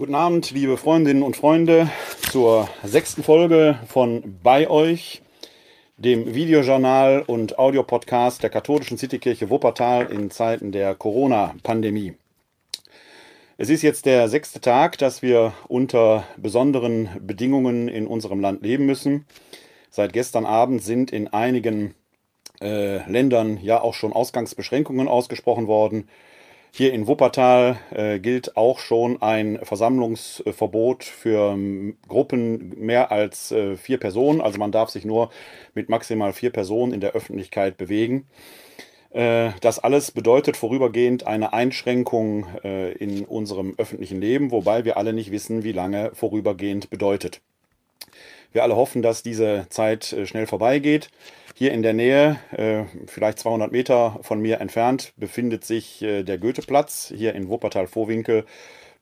Guten Abend, liebe Freundinnen und Freunde, zur sechsten Folge von Bei euch, dem Videojournal und Audiopodcast der katholischen Citykirche Wuppertal in Zeiten der Corona-Pandemie. Es ist jetzt der sechste Tag, dass wir unter besonderen Bedingungen in unserem Land leben müssen. Seit gestern Abend sind in einigen äh, Ländern ja auch schon Ausgangsbeschränkungen ausgesprochen worden. Hier in Wuppertal äh, gilt auch schon ein Versammlungsverbot für ähm, Gruppen mehr als äh, vier Personen. Also man darf sich nur mit maximal vier Personen in der Öffentlichkeit bewegen. Äh, das alles bedeutet vorübergehend eine Einschränkung äh, in unserem öffentlichen Leben, wobei wir alle nicht wissen, wie lange vorübergehend bedeutet. Wir alle hoffen, dass diese Zeit äh, schnell vorbeigeht. Hier in der Nähe, äh, vielleicht 200 Meter von mir entfernt, befindet sich äh, der Goetheplatz hier in Wuppertal-Vorwinkel.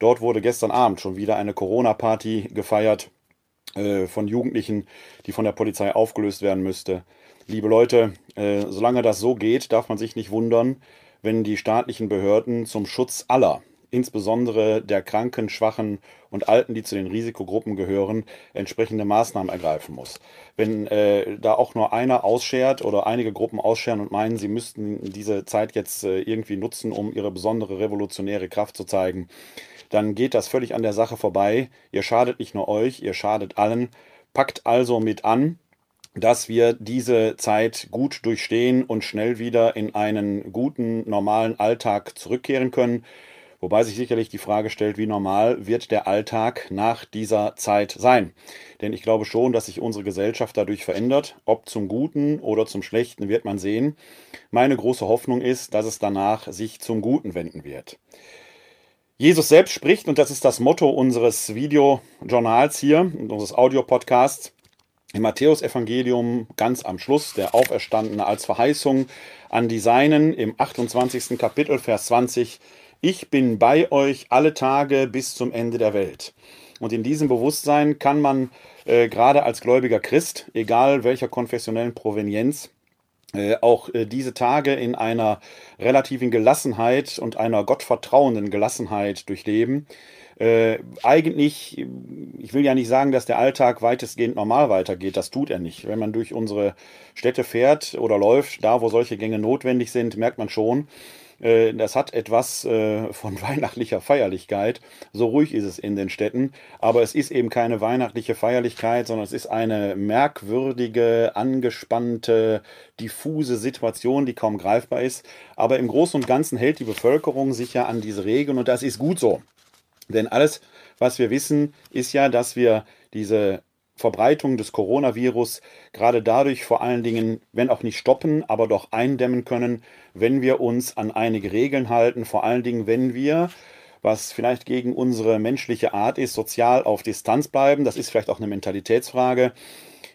Dort wurde gestern Abend schon wieder eine Corona-Party gefeiert von Jugendlichen, die von der Polizei aufgelöst werden müsste. Liebe Leute, solange das so geht, darf man sich nicht wundern, wenn die staatlichen Behörden zum Schutz aller insbesondere der Kranken, Schwachen und Alten, die zu den Risikogruppen gehören, entsprechende Maßnahmen ergreifen muss. Wenn äh, da auch nur einer ausschert oder einige Gruppen ausscheren und meinen, sie müssten diese Zeit jetzt äh, irgendwie nutzen, um ihre besondere revolutionäre Kraft zu zeigen, dann geht das völlig an der Sache vorbei. Ihr schadet nicht nur euch, ihr schadet allen. Packt also mit an, dass wir diese Zeit gut durchstehen und schnell wieder in einen guten, normalen Alltag zurückkehren können. Wobei sich sicherlich die Frage stellt, wie normal wird der Alltag nach dieser Zeit sein? Denn ich glaube schon, dass sich unsere Gesellschaft dadurch verändert. Ob zum Guten oder zum Schlechten wird man sehen. Meine große Hoffnung ist, dass es danach sich zum Guten wenden wird. Jesus selbst spricht, und das ist das Motto unseres Videojournals hier, unseres Audiopodcasts, im Matthäusevangelium ganz am Schluss, der Auferstandene als Verheißung an die Seinen im 28. Kapitel, Vers 20, ich bin bei euch alle Tage bis zum Ende der Welt. Und in diesem Bewusstsein kann man äh, gerade als gläubiger Christ, egal welcher konfessionellen Provenienz, äh, auch äh, diese Tage in einer relativen Gelassenheit und einer gottvertrauenden Gelassenheit durchleben. Äh, eigentlich, ich will ja nicht sagen, dass der Alltag weitestgehend normal weitergeht, das tut er nicht. Wenn man durch unsere Städte fährt oder läuft, da wo solche Gänge notwendig sind, merkt man schon, äh, das hat etwas äh, von weihnachtlicher Feierlichkeit. So ruhig ist es in den Städten. Aber es ist eben keine weihnachtliche Feierlichkeit, sondern es ist eine merkwürdige, angespannte, diffuse Situation, die kaum greifbar ist. Aber im Großen und Ganzen hält die Bevölkerung sich ja an diese Regeln und das ist gut so. Denn alles, was wir wissen, ist ja, dass wir diese Verbreitung des Coronavirus gerade dadurch vor allen Dingen, wenn auch nicht stoppen, aber doch eindämmen können, wenn wir uns an einige Regeln halten, vor allen Dingen, wenn wir, was vielleicht gegen unsere menschliche Art ist, sozial auf Distanz bleiben. Das ist vielleicht auch eine Mentalitätsfrage.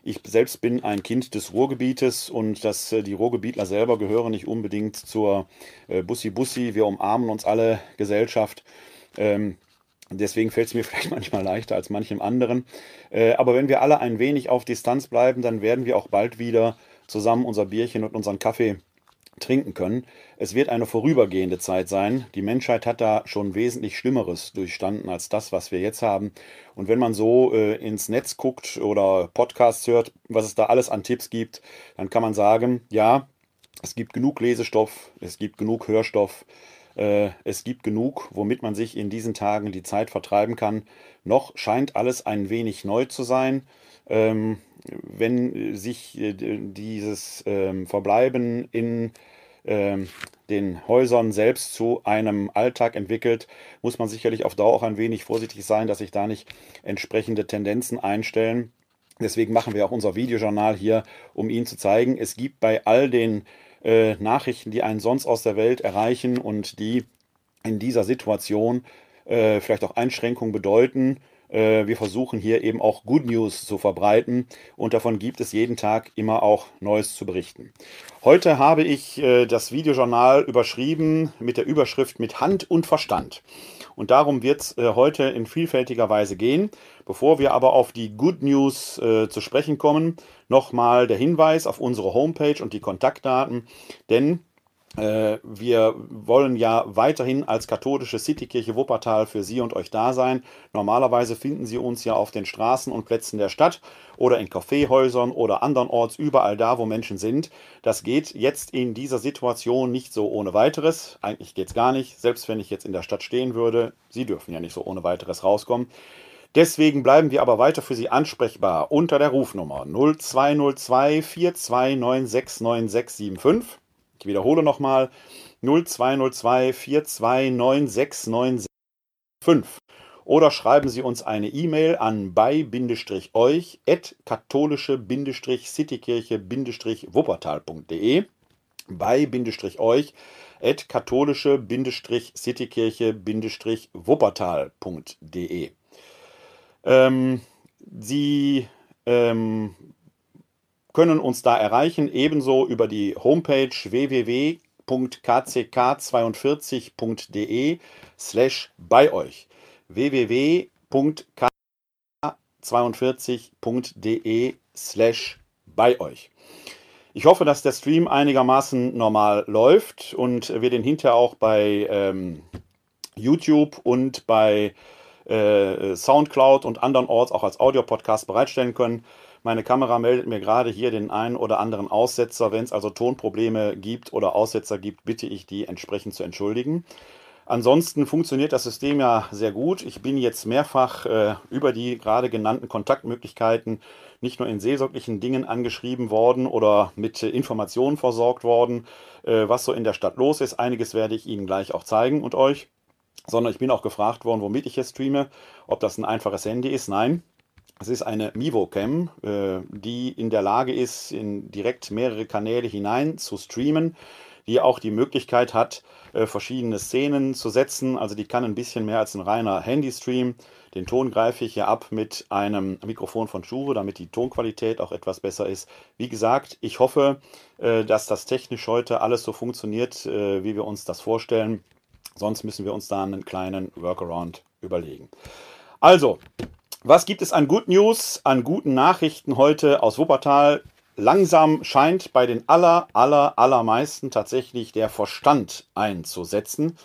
Ich selbst bin ein Kind des Ruhrgebietes und dass äh, die Ruhrgebietler selber gehören nicht unbedingt zur äh, Bussi-Bussi, wir umarmen uns alle Gesellschaft. Ähm, Deswegen fällt es mir vielleicht manchmal leichter als manchem anderen. Äh, aber wenn wir alle ein wenig auf Distanz bleiben, dann werden wir auch bald wieder zusammen unser Bierchen und unseren Kaffee trinken können. Es wird eine vorübergehende Zeit sein. Die Menschheit hat da schon wesentlich Schlimmeres durchstanden als das, was wir jetzt haben. Und wenn man so äh, ins Netz guckt oder Podcasts hört, was es da alles an Tipps gibt, dann kann man sagen, ja, es gibt genug Lesestoff, es gibt genug Hörstoff, es gibt genug, womit man sich in diesen Tagen die Zeit vertreiben kann. Noch scheint alles ein wenig neu zu sein. Ähm, wenn sich äh, dieses ähm, Verbleiben in ähm, den Häusern selbst zu einem Alltag entwickelt, muss man sicherlich auf Dauer auch ein wenig vorsichtig sein, dass sich da nicht entsprechende Tendenzen einstellen. Deswegen machen wir auch unser Videojournal hier, um Ihnen zu zeigen, es gibt bei all den äh, Nachrichten, die einen sonst aus der Welt erreichen und die in dieser Situation äh, vielleicht auch Einschränkungen bedeuten. Äh, wir versuchen hier eben auch Good News zu verbreiten und davon gibt es jeden Tag immer auch Neues zu berichten. Heute habe ich äh, das Videojournal überschrieben mit der Überschrift mit Hand und Verstand. Und darum wird es äh, heute in vielfältiger Weise gehen. Bevor wir aber auf die Good News äh, zu sprechen kommen, nochmal der Hinweis auf unsere Homepage und die Kontaktdaten. Denn wir wollen ja weiterhin als katholische Citykirche Wuppertal für Sie und euch da sein. Normalerweise finden Sie uns ja auf den Straßen und Plätzen der Stadt oder in Kaffeehäusern oder andernorts, überall da, wo Menschen sind. Das geht jetzt in dieser Situation nicht so ohne weiteres. Eigentlich geht es gar nicht. Selbst wenn ich jetzt in der Stadt stehen würde, Sie dürfen ja nicht so ohne weiteres rauskommen. Deswegen bleiben wir aber weiter für Sie ansprechbar unter der Rufnummer 0202 42969675. Ich wiederhole nochmal. 0202 42969675. Oder schreiben Sie uns eine E-Mail an bei-euch at katholische-citykirche-wuppertal.de bei-euch at katholische-citykirche-wuppertal.de ähm, Sie ähm, können uns da erreichen, ebenso über die Homepage www.kck42.de slash bei euch. www.k42.de slash bei euch. Ich hoffe, dass der Stream einigermaßen normal läuft und wir den hinterher auch bei ähm, YouTube und bei äh, Soundcloud und anderen Orts auch als Audiopodcast bereitstellen können. Meine Kamera meldet mir gerade hier den einen oder anderen Aussetzer. Wenn es also Tonprobleme gibt oder Aussetzer gibt, bitte ich die entsprechend zu entschuldigen. Ansonsten funktioniert das System ja sehr gut. Ich bin jetzt mehrfach äh, über die gerade genannten Kontaktmöglichkeiten nicht nur in seelsorglichen Dingen angeschrieben worden oder mit Informationen versorgt worden, äh, was so in der Stadt los ist. Einiges werde ich Ihnen gleich auch zeigen und euch sondern ich bin auch gefragt worden, womit ich jetzt streame, ob das ein einfaches Handy ist. Nein, es ist eine Mivo-Cam, äh, die in der Lage ist, in direkt mehrere Kanäle hinein zu streamen, die auch die Möglichkeit hat, äh, verschiedene Szenen zu setzen. Also die kann ein bisschen mehr als ein reiner Handy-Stream. Den Ton greife ich hier ab mit einem Mikrofon von Shure, damit die Tonqualität auch etwas besser ist. Wie gesagt, ich hoffe, äh, dass das technisch heute alles so funktioniert, wie wir uns das vorstellen. Sonst müssen wir uns da einen kleinen Workaround überlegen. Also, was gibt es an Good News, an guten Nachrichten heute aus Wuppertal? Langsam scheint bei den aller, aller, allermeisten tatsächlich der Verstand einzusetzen,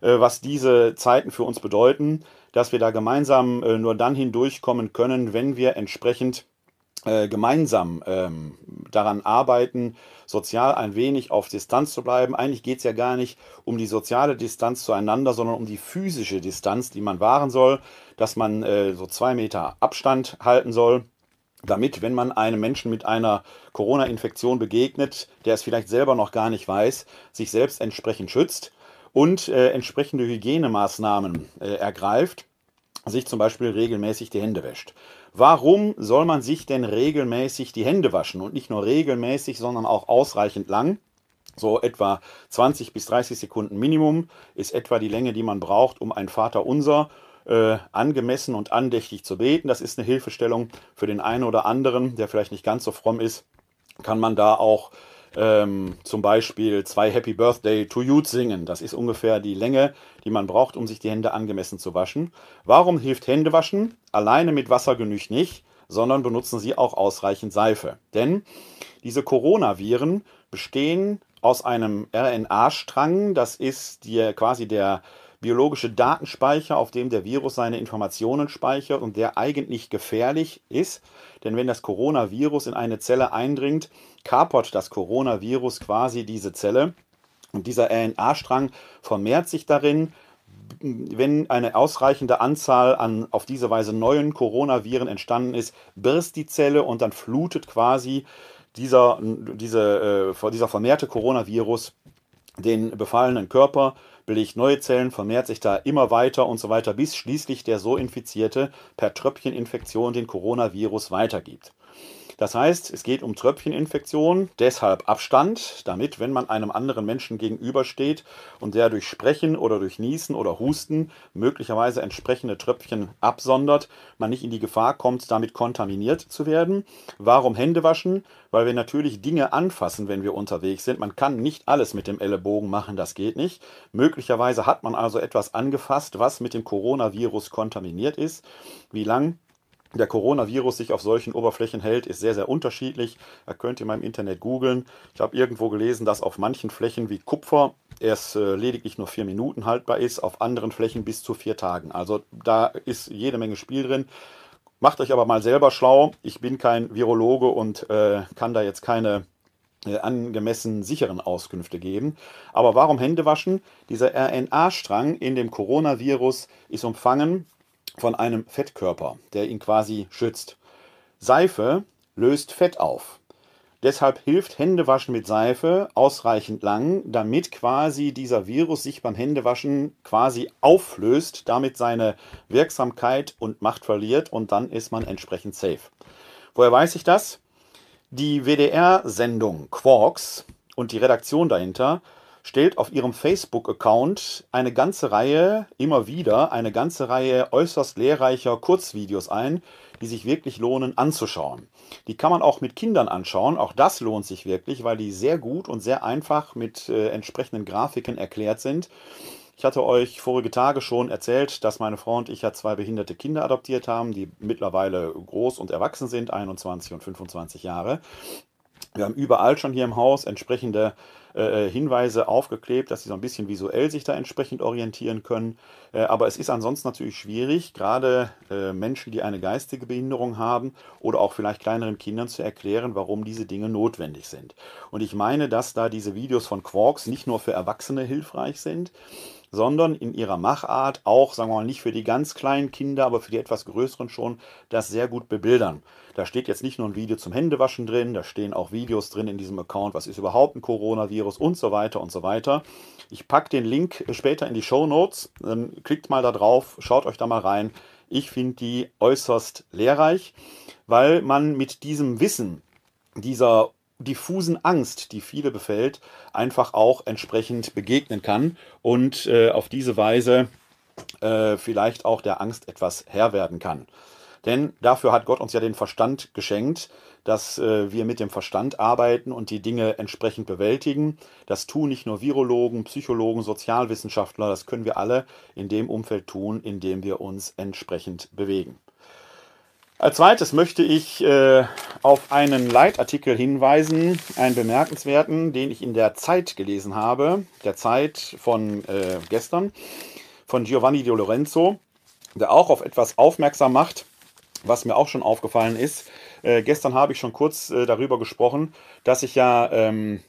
äh, was diese Zeiten für uns bedeuten, dass wir da gemeinsam äh, nur dann hindurchkommen können, wenn wir entsprechend äh, gemeinsam ähm, daran arbeiten, sozial ein wenig auf Distanz zu bleiben. Eigentlich geht es ja gar nicht um die soziale Distanz zueinander, sondern um die physische Distanz, die man wahren soll, dass man äh, so zwei Meter Abstand halten soll damit, wenn man einem Menschen mit einer Corona-Infektion begegnet, der es vielleicht selber noch gar nicht weiß, sich selbst entsprechend schützt und äh, entsprechende Hygienemaßnahmen äh, ergreift, sich zum Beispiel regelmäßig die Hände wäscht. Warum soll man sich denn regelmäßig die Hände waschen? Und nicht nur regelmäßig, sondern auch ausreichend lang. So etwa 20 bis 30 Sekunden Minimum ist etwa die Länge, die man braucht, um ein Vaterunser äh, angemessen und andächtig zu beten. Das ist eine Hilfestellung für den einen oder anderen, der vielleicht nicht ganz so fromm ist. Kann man da auch ähm, zum Beispiel zwei Happy Birthday to You singen. Das ist ungefähr die Länge, die man braucht, um sich die Hände angemessen zu waschen. Warum hilft Händewaschen? Alleine mit Wasser genügt nicht, sondern benutzen Sie auch ausreichend Seife. Denn diese Coronaviren bestehen aus einem RNA-Strang, das ist die, quasi der biologische Datenspeicher, auf dem der Virus seine Informationen speichert und der eigentlich gefährlich ist. Denn wenn das Coronavirus in eine Zelle eindringt, kapert das Coronavirus quasi diese Zelle. Und dieser RNA-Strang vermehrt sich darin, wenn eine ausreichende Anzahl an auf diese Weise neuen Coronaviren entstanden ist, birst die Zelle und dann flutet quasi dieser, diese, äh, dieser vermehrte Coronavirus den befallenen Körper belegt neue Zellen, vermehrt sich da immer weiter und so weiter, bis schließlich der so Infizierte per Tröpfcheninfektion den Coronavirus weitergibt. Das heißt, es geht um Tröpfcheninfektion, deshalb Abstand, damit, wenn man einem anderen Menschen gegenübersteht und der durch Sprechen oder durch Niesen oder Husten möglicherweise entsprechende Tröpfchen absondert, man nicht in die Gefahr kommt, damit kontaminiert zu werden. Warum Hände waschen? Weil wir natürlich Dinge anfassen, wenn wir unterwegs sind. Man kann nicht alles mit dem Ellenbogen machen, das geht nicht. Möglicherweise hat man also etwas angefasst, was mit dem Coronavirus kontaminiert ist. Wie lang der Coronavirus sich auf solchen Oberflächen hält, ist sehr, sehr unterschiedlich. Da könnt ihr mal im Internet googeln. Ich habe irgendwo gelesen, dass auf manchen Flächen wie Kupfer erst äh, lediglich nur vier Minuten haltbar ist, auf anderen Flächen bis zu vier Tagen. Also da ist jede Menge Spiel drin. Macht euch aber mal selber schlau. Ich bin kein Virologe und äh, kann da jetzt keine äh, angemessen sicheren Auskünfte geben. Aber warum Hände waschen? Dieser RNA-Strang in dem Coronavirus ist umfangen von einem Fettkörper, der ihn quasi schützt. Seife löst Fett auf. Deshalb hilft Händewaschen mit Seife ausreichend lang, damit quasi dieser Virus sich beim Händewaschen quasi auflöst, damit seine Wirksamkeit und Macht verliert und dann ist man entsprechend safe. Woher weiß ich das? Die WDR-Sendung Quarks und die Redaktion dahinter stellt auf ihrem Facebook-Account eine ganze Reihe, immer wieder, eine ganze Reihe äußerst lehrreicher Kurzvideos ein, die sich wirklich lohnen anzuschauen. Die kann man auch mit Kindern anschauen, auch das lohnt sich wirklich, weil die sehr gut und sehr einfach mit äh, entsprechenden Grafiken erklärt sind. Ich hatte euch vorige Tage schon erzählt, dass meine Frau und ich ja zwei behinderte Kinder adoptiert haben, die mittlerweile groß und erwachsen sind, 21 und 25 Jahre. Wir haben überall schon hier im Haus entsprechende äh, Hinweise aufgeklebt, dass sie so ein bisschen visuell sich da entsprechend orientieren können. Äh, aber es ist ansonsten natürlich schwierig, gerade äh, Menschen, die eine geistige Behinderung haben oder auch vielleicht kleineren Kindern zu erklären, warum diese Dinge notwendig sind. Und ich meine, dass da diese Videos von Quarks nicht nur für Erwachsene hilfreich sind, sondern in ihrer Machart auch, sagen wir mal, nicht für die ganz kleinen Kinder, aber für die etwas größeren schon, das sehr gut bebildern. Da steht jetzt nicht nur ein Video zum Händewaschen drin, da stehen auch Videos drin in diesem Account, was ist überhaupt ein Coronavirus und so weiter und so weiter. Ich packe den Link später in die Show Notes, dann klickt mal da drauf, schaut euch da mal rein. Ich finde die äußerst lehrreich, weil man mit diesem Wissen, dieser diffusen Angst, die viele befällt, einfach auch entsprechend begegnen kann und äh, auf diese Weise äh, vielleicht auch der Angst etwas Herr werden kann. Denn dafür hat Gott uns ja den Verstand geschenkt, dass äh, wir mit dem Verstand arbeiten und die Dinge entsprechend bewältigen. Das tun nicht nur Virologen, Psychologen, Sozialwissenschaftler, das können wir alle in dem Umfeld tun, in dem wir uns entsprechend bewegen. Als zweites möchte ich äh, auf einen Leitartikel hinweisen, einen bemerkenswerten, den ich in der Zeit gelesen habe, der Zeit von äh, gestern, von Giovanni Di Lorenzo, der auch auf etwas aufmerksam macht, was mir auch schon aufgefallen ist. Äh, gestern habe ich schon kurz äh, darüber gesprochen, dass ich ja ähm,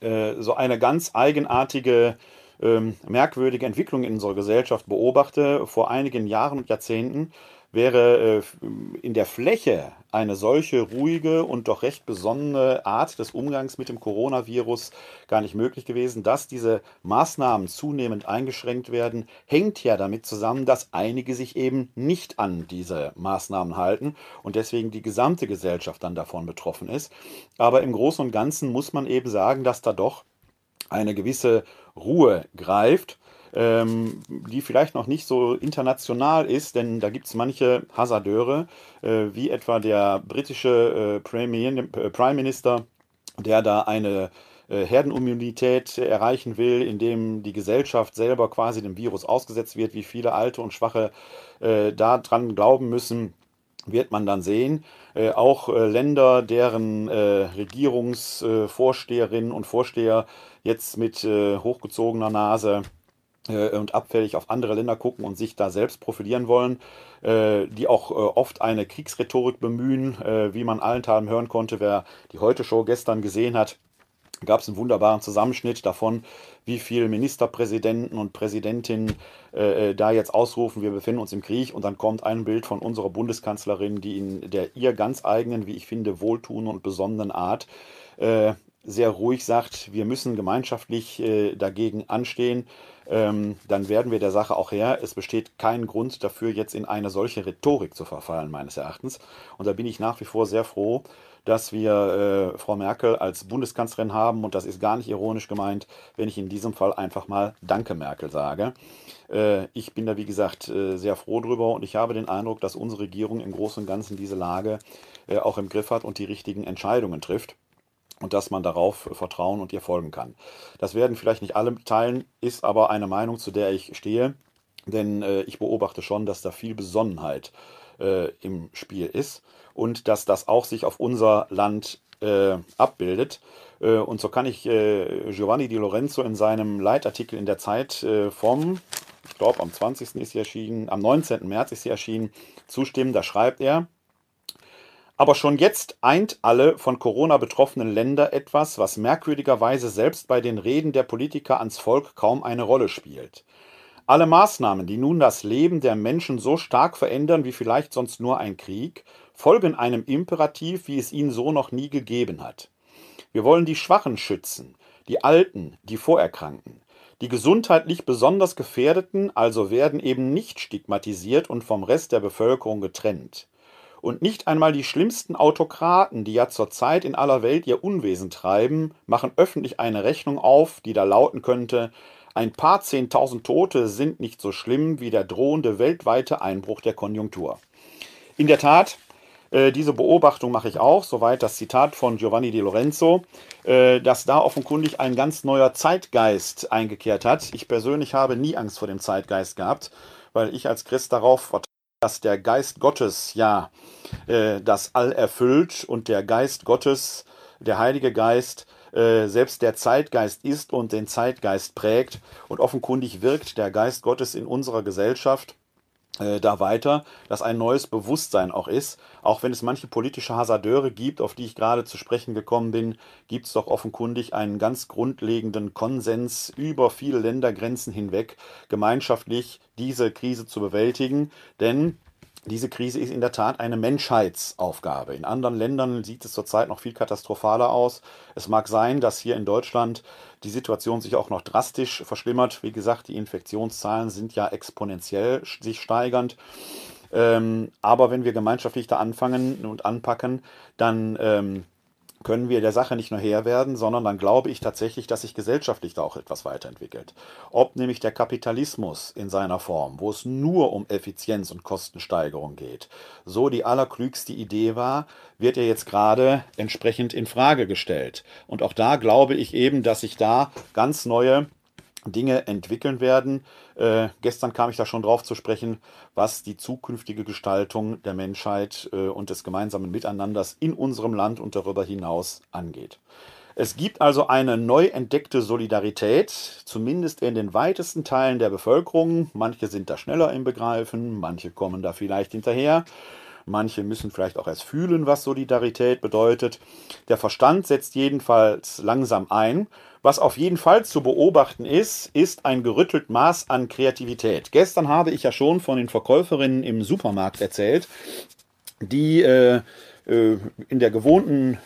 äh, so eine ganz eigenartige ähm, merkwürdige Entwicklung in unserer Gesellschaft beobachte vor einigen Jahren und Jahrzehnten wäre äh, in der Fläche eine solche ruhige und doch recht besonnene Art des Umgangs mit dem Coronavirus gar nicht möglich gewesen. Dass diese Maßnahmen zunehmend eingeschränkt werden, hängt ja damit zusammen, dass einige sich eben nicht an diese Maßnahmen halten und deswegen die gesamte Gesellschaft dann davon betroffen ist. Aber im Großen und Ganzen muss man eben sagen, dass da doch eine gewisse Ruhe greift ähm, die vielleicht noch nicht so international ist, denn da gibt es manche Hasardeure, äh, wie etwa der britische äh, Premier, äh, Prime Minister, der da eine äh, Herdenimmunität erreichen will, indem die Gesellschaft selber quasi dem Virus ausgesetzt wird, wie viele alte und schwache äh, daran glauben müssen, wird man dann sehen. Äh, auch äh, Länder, deren äh, Regierungsvorsteherinnen und Vorsteher jetzt mit hochgezogener Nase äh, und abfällig auf andere Länder gucken und sich da selbst profilieren wollen, äh, die auch äh, oft eine Kriegsrhetorik bemühen, wie man allenthalben hören konnte, wer die Heute-Show gestern gesehen hat gab es einen wunderbaren Zusammenschnitt davon, wie viele Ministerpräsidenten und Präsidentinnen äh, da jetzt ausrufen, wir befinden uns im Krieg. Und dann kommt ein Bild von unserer Bundeskanzlerin, die in der ihr ganz eigenen, wie ich finde, wohltuenden und besonnenen Art äh, sehr ruhig sagt, wir müssen gemeinschaftlich äh, dagegen anstehen, ähm, dann werden wir der Sache auch her. Es besteht kein Grund dafür, jetzt in eine solche Rhetorik zu verfallen, meines Erachtens. Und da bin ich nach wie vor sehr froh, dass wir äh, Frau Merkel als Bundeskanzlerin haben. Und das ist gar nicht ironisch gemeint, wenn ich in diesem Fall einfach mal Danke Merkel sage. Äh, ich bin da, wie gesagt, äh, sehr froh drüber und ich habe den Eindruck, dass unsere Regierung im Großen und Ganzen diese Lage äh, auch im Griff hat und die richtigen Entscheidungen trifft und dass man darauf vertrauen und ihr folgen kann. Das werden vielleicht nicht alle teilen, ist aber eine Meinung, zu der ich stehe. denn äh, ich beobachte schon, dass da viel Besonnenheit äh, im Spiel ist und dass das auch sich auf unser Land äh, abbildet. Äh, und so kann ich äh, Giovanni Di Lorenzo in seinem Leitartikel in der Zeit äh, vom, ich glaube am 20. ist sie erschienen, am 19. März ist sie erschienen, zustimmen. Da schreibt er, aber schon jetzt eint alle von Corona betroffenen Länder etwas, was merkwürdigerweise selbst bei den Reden der Politiker ans Volk kaum eine Rolle spielt. Alle Maßnahmen, die nun das Leben der Menschen so stark verändern wie vielleicht sonst nur ein Krieg, folgen einem Imperativ, wie es ihn so noch nie gegeben hat. Wir wollen die Schwachen schützen, die Alten, die Vorerkrankten. Die gesundheitlich besonders Gefährdeten also werden eben nicht stigmatisiert und vom Rest der Bevölkerung getrennt. Und nicht einmal die schlimmsten Autokraten, die ja zurzeit in aller Welt ihr Unwesen treiben, machen öffentlich eine Rechnung auf, die da lauten könnte, ein paar Zehntausend Tote sind nicht so schlimm wie der drohende weltweite Einbruch der Konjunktur. In der Tat, äh, diese Beobachtung mache ich auch, soweit das Zitat von Giovanni Di Lorenzo, äh, dass da offenkundig ein ganz neuer Zeitgeist eingekehrt hat. Ich persönlich habe nie Angst vor dem Zeitgeist gehabt, weil ich als Christ darauf vertraue, dass der Geist Gottes ja äh, das All erfüllt und der Geist Gottes, der Heilige Geist, äh, selbst der Zeitgeist ist und den Zeitgeist prägt. Und offenkundig wirkt der Geist Gottes in unserer Gesellschaft da weiter, dass ein neues Bewusstsein auch ist. Auch wenn es manche politische Hasardeure gibt, auf die ich gerade zu sprechen gekommen bin, gibt es doch offenkundig einen ganz grundlegenden Konsens über viele Ländergrenzen hinweg, gemeinschaftlich diese Krise zu bewältigen. Denn diese Krise ist in der Tat eine Menschheitsaufgabe. In anderen Ländern sieht es zurzeit noch viel katastrophaler aus. Es mag sein, dass hier in Deutschland die Situation sich auch noch drastisch verschlimmert. Wie gesagt, die Infektionszahlen sind ja exponentiell sich steigernd. Ähm, aber wenn wir gemeinschaftlich da anfangen und anpacken, dann ähm, können wir der Sache nicht nur Herr werden, sondern dann glaube ich tatsächlich, dass sich gesellschaftlich da auch etwas weiterentwickelt. Ob nämlich der Kapitalismus in seiner Form, wo es nur um Effizienz und Kostensteigerung geht, so die allerklügste Idee war, wird ja jetzt gerade entsprechend in Frage gestellt. Und auch da glaube ich eben, dass sich da ganz neue Dinge entwickeln werden. Äh, gestern kam ich da schon drauf zu sprechen, was die zukünftige Gestaltung der Menschheit äh, und des gemeinsamen Miteinanders in unserem Land und darüber hinaus angeht. Es gibt also eine neu entdeckte Solidarität, zumindest in den weitesten Teilen der Bevölkerung. Manche sind da schneller im Begreifen, manche kommen da vielleicht hinterher. Manche müssen vielleicht auch erst fühlen, was Solidarität bedeutet. Der Verstand setzt jedenfalls langsam ein. Was auf jeden Fall zu beobachten ist, ist ein gerüttelt Maß an Kreativität. Gestern habe ich ja schon von den Verkäuferinnen im Supermarkt erzählt, die äh, äh in der gewohnten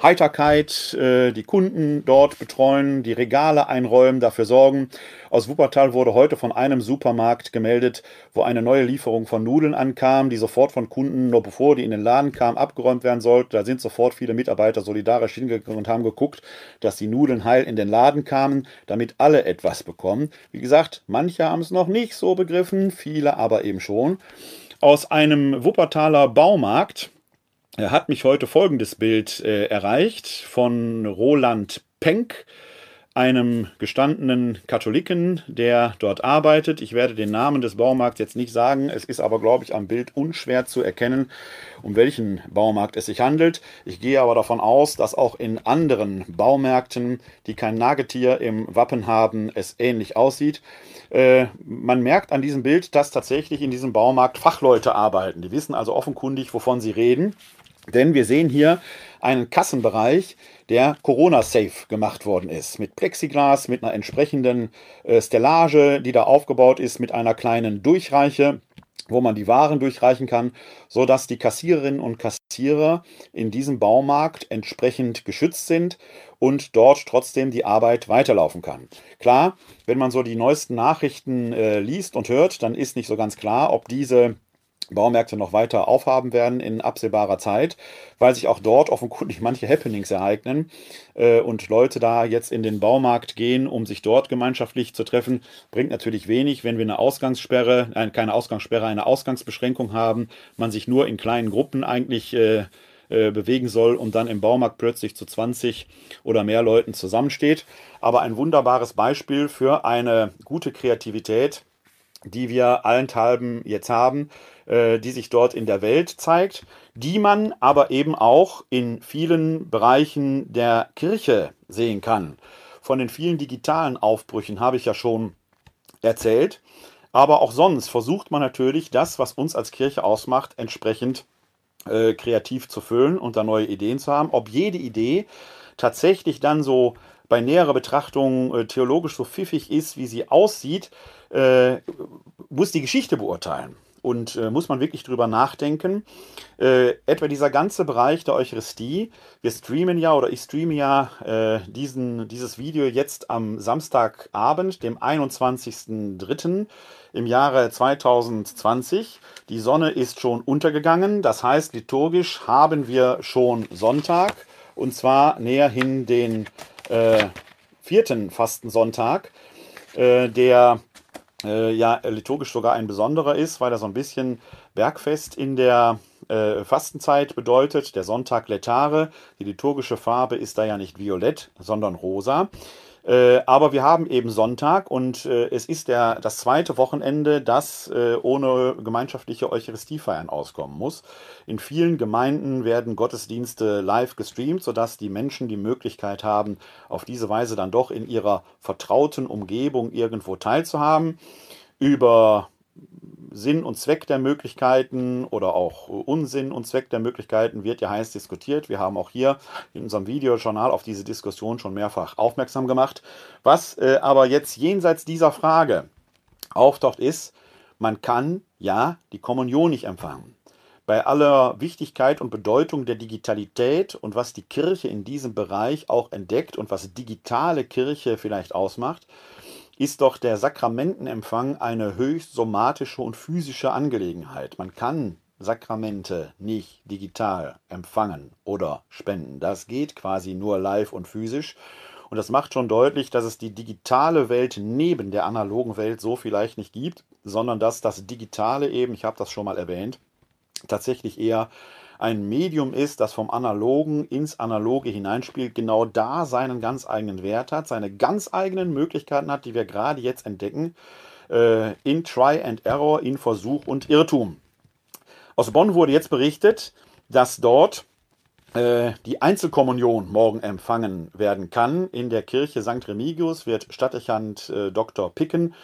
Heiterkeit, äh, die Kunden dort betreuen, die Regale einräumen, dafür sorgen. Aus Wuppertal wurde heute von einem Supermarkt gemeldet, wo eine neue Lieferung von Nudeln ankam, die sofort von Kunden, nur bevor die in den Laden kam, abgeräumt werden sollte. Da sind sofort viele Mitarbeiter solidarisch hingegangen und haben geguckt, dass die Nudeln heil in den Laden kamen, damit alle etwas bekommen. Wie gesagt, manche haben es noch nicht so begriffen, viele aber eben schon. Aus einem Wuppertaler Baumarkt, hat mich heute folgendes Bild äh, erreicht von Roland Penck, einem gestandenen Katholiken, der dort arbeitet. Ich werde den Namen des Baumarkts jetzt nicht sagen. Es ist aber, glaube ich, am Bild unschwer zu erkennen, um welchen Baumarkt es sich handelt. Ich gehe aber davon aus, dass auch in anderen Baumärkten, die kein Nagetier im Wappen haben, es ähnlich aussieht. Äh, man merkt an diesem Bild, dass tatsächlich in diesem Baumarkt Fachleute arbeiten. Die wissen also offenkundig, wovon sie reden. Denn wir sehen hier einen Kassenbereich, der Corona-safe gemacht worden ist. Mit Plexiglas, mit einer entsprechenden äh, Stellage, die da aufgebaut ist, mit einer kleinen Durchreiche wo man die Waren durchreichen kann, so dass die Kassiererinnen und Kassierer in diesem Baumarkt entsprechend geschützt sind und dort trotzdem die Arbeit weiterlaufen kann. Klar, wenn man so die neuesten Nachrichten äh, liest und hört, dann ist nicht so ganz klar, ob diese Baumärkte noch weiter aufhaben werden in absehbarer Zeit, weil sich auch dort offenkundig manche Happenings ereignen äh, und Leute da jetzt in den Baumarkt gehen, um sich dort gemeinschaftlich zu treffen, bringt natürlich wenig, wenn wir eine Ausgangssperre, äh, keine Ausgangssperre, eine Ausgangsbeschränkung haben, man sich nur in kleinen Gruppen eigentlich äh, äh bewegen soll und dann im Baumarkt plötzlich zu 20 oder mehr Leuten zusammensteht. Aber ein wunderbares Beispiel für eine gute Kreativität die wir allenthalben jetzt haben, äh, die sich dort in der Welt zeigt, die man aber eben auch in vielen Bereichen der Kirche sehen kann. Von den vielen digitalen Aufbrüchen habe ich ja schon erzählt. Aber auch sonst versucht man natürlich, das, was uns als Kirche ausmacht, entsprechend äh, kreativ zu füllen und da neue Ideen zu haben. Ob jede Idee tatsächlich dann so bei näherer Betrachtung äh, theologisch so pfiffig ist, wie sie aussieht, äh, muss die Geschichte beurteilen und äh, muss man wirklich drüber nachdenken. Äh, etwa dieser ganze Bereich der Eucharistie, wir streamen ja oder ich streame ja äh, diesen, dieses Video jetzt am Samstagabend, dem 21.03. im Jahre 2020. Die Sonne ist schon untergegangen, das heißt liturgisch haben wir schon Sonntag und zwar näher hin den äh, vierten Fastensonntag, äh, der äh, ja liturgisch sogar ein besonderer ist, weil er so ein bisschen Bergfest in der äh, Fastenzeit bedeutet. Der Sonntag Letare, die liturgische Farbe ist da ja nicht violett, sondern rosa. Äh, aber wir haben eben Sonntag und äh, es ist der, das zweite Wochenende, das äh, ohne gemeinschaftliche Eucharistiefeiern auskommen muss. In vielen Gemeinden werden Gottesdienste live gestreamt, sodass die Menschen die Möglichkeit haben, auf diese Weise dann doch in ihrer vertrauten Umgebung irgendwo teilzuhaben. Über Sinn und Zweck der Möglichkeiten oder auch Unsinn und Zweck der Möglichkeiten wird ja heiß diskutiert. Wir haben auch hier in unserem Videojournal auf diese Diskussion schon mehrfach aufmerksam gemacht. Was äh, aber jetzt jenseits dieser Frage auftaucht, ist, man kann ja die Kommunion nicht empfangen. Bei aller Wichtigkeit und Bedeutung der Digitalität und was die Kirche in diesem Bereich auch entdeckt und was digitale Kirche vielleicht ausmacht, ist doch der Sakramentenempfang eine höchst somatische und physische Angelegenheit. Man kann Sakramente nicht digital empfangen oder spenden. Das geht quasi nur live und physisch. Und das macht schon deutlich, dass es die digitale Welt neben der analogen Welt so vielleicht nicht gibt, sondern dass das Digitale eben, ich habe das schon mal erwähnt, tatsächlich eher ein Medium ist, das vom Analogen ins Analoge hineinspielt, genau da seinen ganz eigenen Wert hat, seine ganz eigenen Möglichkeiten hat, die wir gerade jetzt entdecken, äh, in Try and Error, in Versuch und Irrtum. Aus Bonn wurde jetzt berichtet, dass dort äh, die Einzelkommunion morgen empfangen werden kann. In der Kirche St. Remigius wird Stadtdechant äh, Dr. Picken,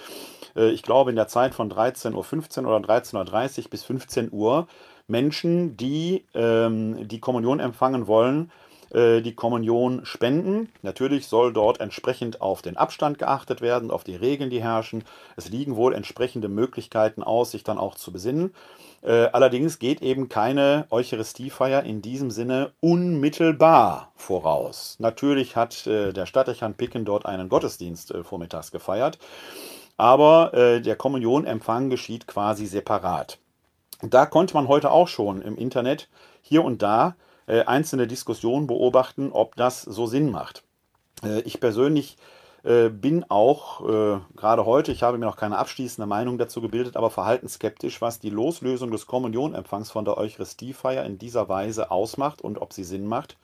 äh, ich glaube in der Zeit von 13.15 Uhr oder 13.30 Uhr bis 15 Uhr, Menschen, die ähm, die Kommunion empfangen wollen, äh, die Kommunion spenden. Natürlich soll dort entsprechend auf den Abstand geachtet werden, auf die Regeln, die herrschen. Es liegen wohl entsprechende Möglichkeiten aus, sich dann auch zu besinnen. Äh, allerdings geht eben keine Eucharistiefeier in diesem Sinne unmittelbar voraus. Natürlich hat äh, der Stadtdechant Picken dort einen Gottesdienst äh, vormittags gefeiert, aber äh, der Kommunionempfang geschieht quasi separat. Da konnte man heute auch schon im Internet hier und da äh, einzelne Diskussionen beobachten, ob das so Sinn macht. Äh, ich persönlich äh, bin auch äh, gerade heute, ich habe mir noch keine abschließende Meinung dazu gebildet, aber verhaltensskeptisch, was die Loslösung des Kommunionempfangs von der Eucharistiefeier in dieser Weise ausmacht und ob sie Sinn macht.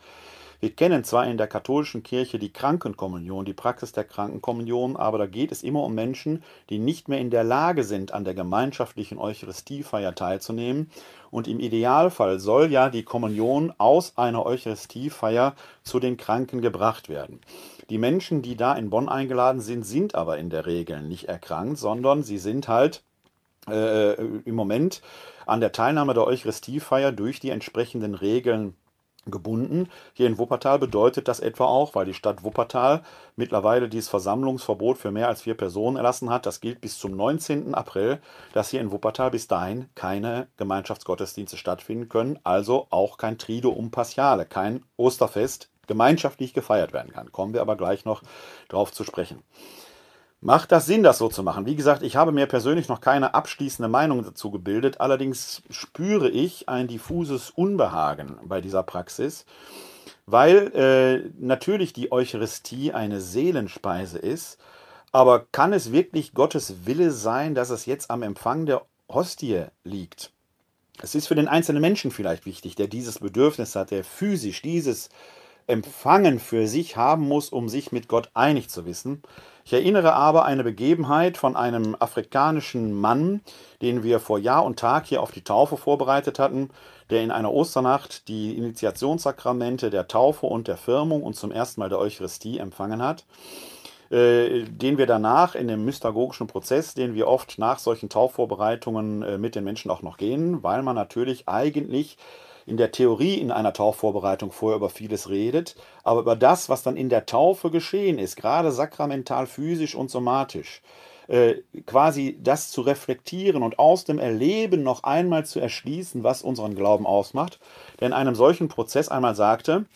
Wir kennen zwar in der katholischen Kirche die Krankenkommunion, die Praxis der Krankenkommunion, aber da geht es immer um Menschen, die nicht mehr in der Lage sind, an der gemeinschaftlichen Eucharistiefeier teilzunehmen. Und im Idealfall soll ja die Kommunion aus einer Eucharistiefeier zu den Kranken gebracht werden. Die Menschen, die da in Bonn eingeladen sind, sind aber in der Regel nicht erkrankt, sondern sie sind halt äh, im Moment an der Teilnahme der Eucharistiefeier durch die entsprechenden Regeln gebunden. Hier in Wuppertal bedeutet das etwa auch, weil die Stadt Wuppertal mittlerweile dieses Versammlungsverbot für mehr als vier Personen erlassen hat. Das gilt bis zum 19. April, dass hier in Wuppertal bis dahin keine Gemeinschaftsgottesdienste stattfinden können, also auch kein Triduum Paschale, kein Osterfest gemeinschaftlich gefeiert werden kann. Kommen wir aber gleich noch drauf zu sprechen. Macht das Sinn, das so zu machen? Wie gesagt, ich habe mir persönlich noch keine abschließende Meinung dazu gebildet. Allerdings spüre ich ein diffuses Unbehagen bei dieser Praxis, weil äh, natürlich die Eucharistie eine Seelenspeise ist. Aber kann es wirklich Gottes Wille sein, dass es jetzt am Empfang der Hostie liegt? Es ist für den einzelnen Menschen vielleicht wichtig, der dieses Bedürfnis hat, der physisch dieses Empfangen für sich haben muss, um sich mit Gott einig zu wissen. Ich erinnere aber eine Begebenheit von einem afrikanischen Mann, den wir vor Jahr und Tag hier auf die Taufe vorbereitet hatten, der in einer Osternacht die Initiationssakramente der Taufe und der Firmung und zum ersten Mal der Eucharistie empfangen hat, äh, den wir danach in dem mystagogischen Prozess, den wir oft nach solchen Taufvorbereitungen äh, mit den Menschen auch noch gehen, weil man natürlich eigentlich in der Theorie in einer Taufvorbereitung vorher über vieles redet, aber über das, was dann in der Taufe geschehen ist, gerade sakramental, physisch und somatisch, äh, quasi das zu reflektieren und aus dem Erleben noch einmal zu erschließen, was unseren Glauben ausmacht, der in einem solchen Prozess einmal sagte,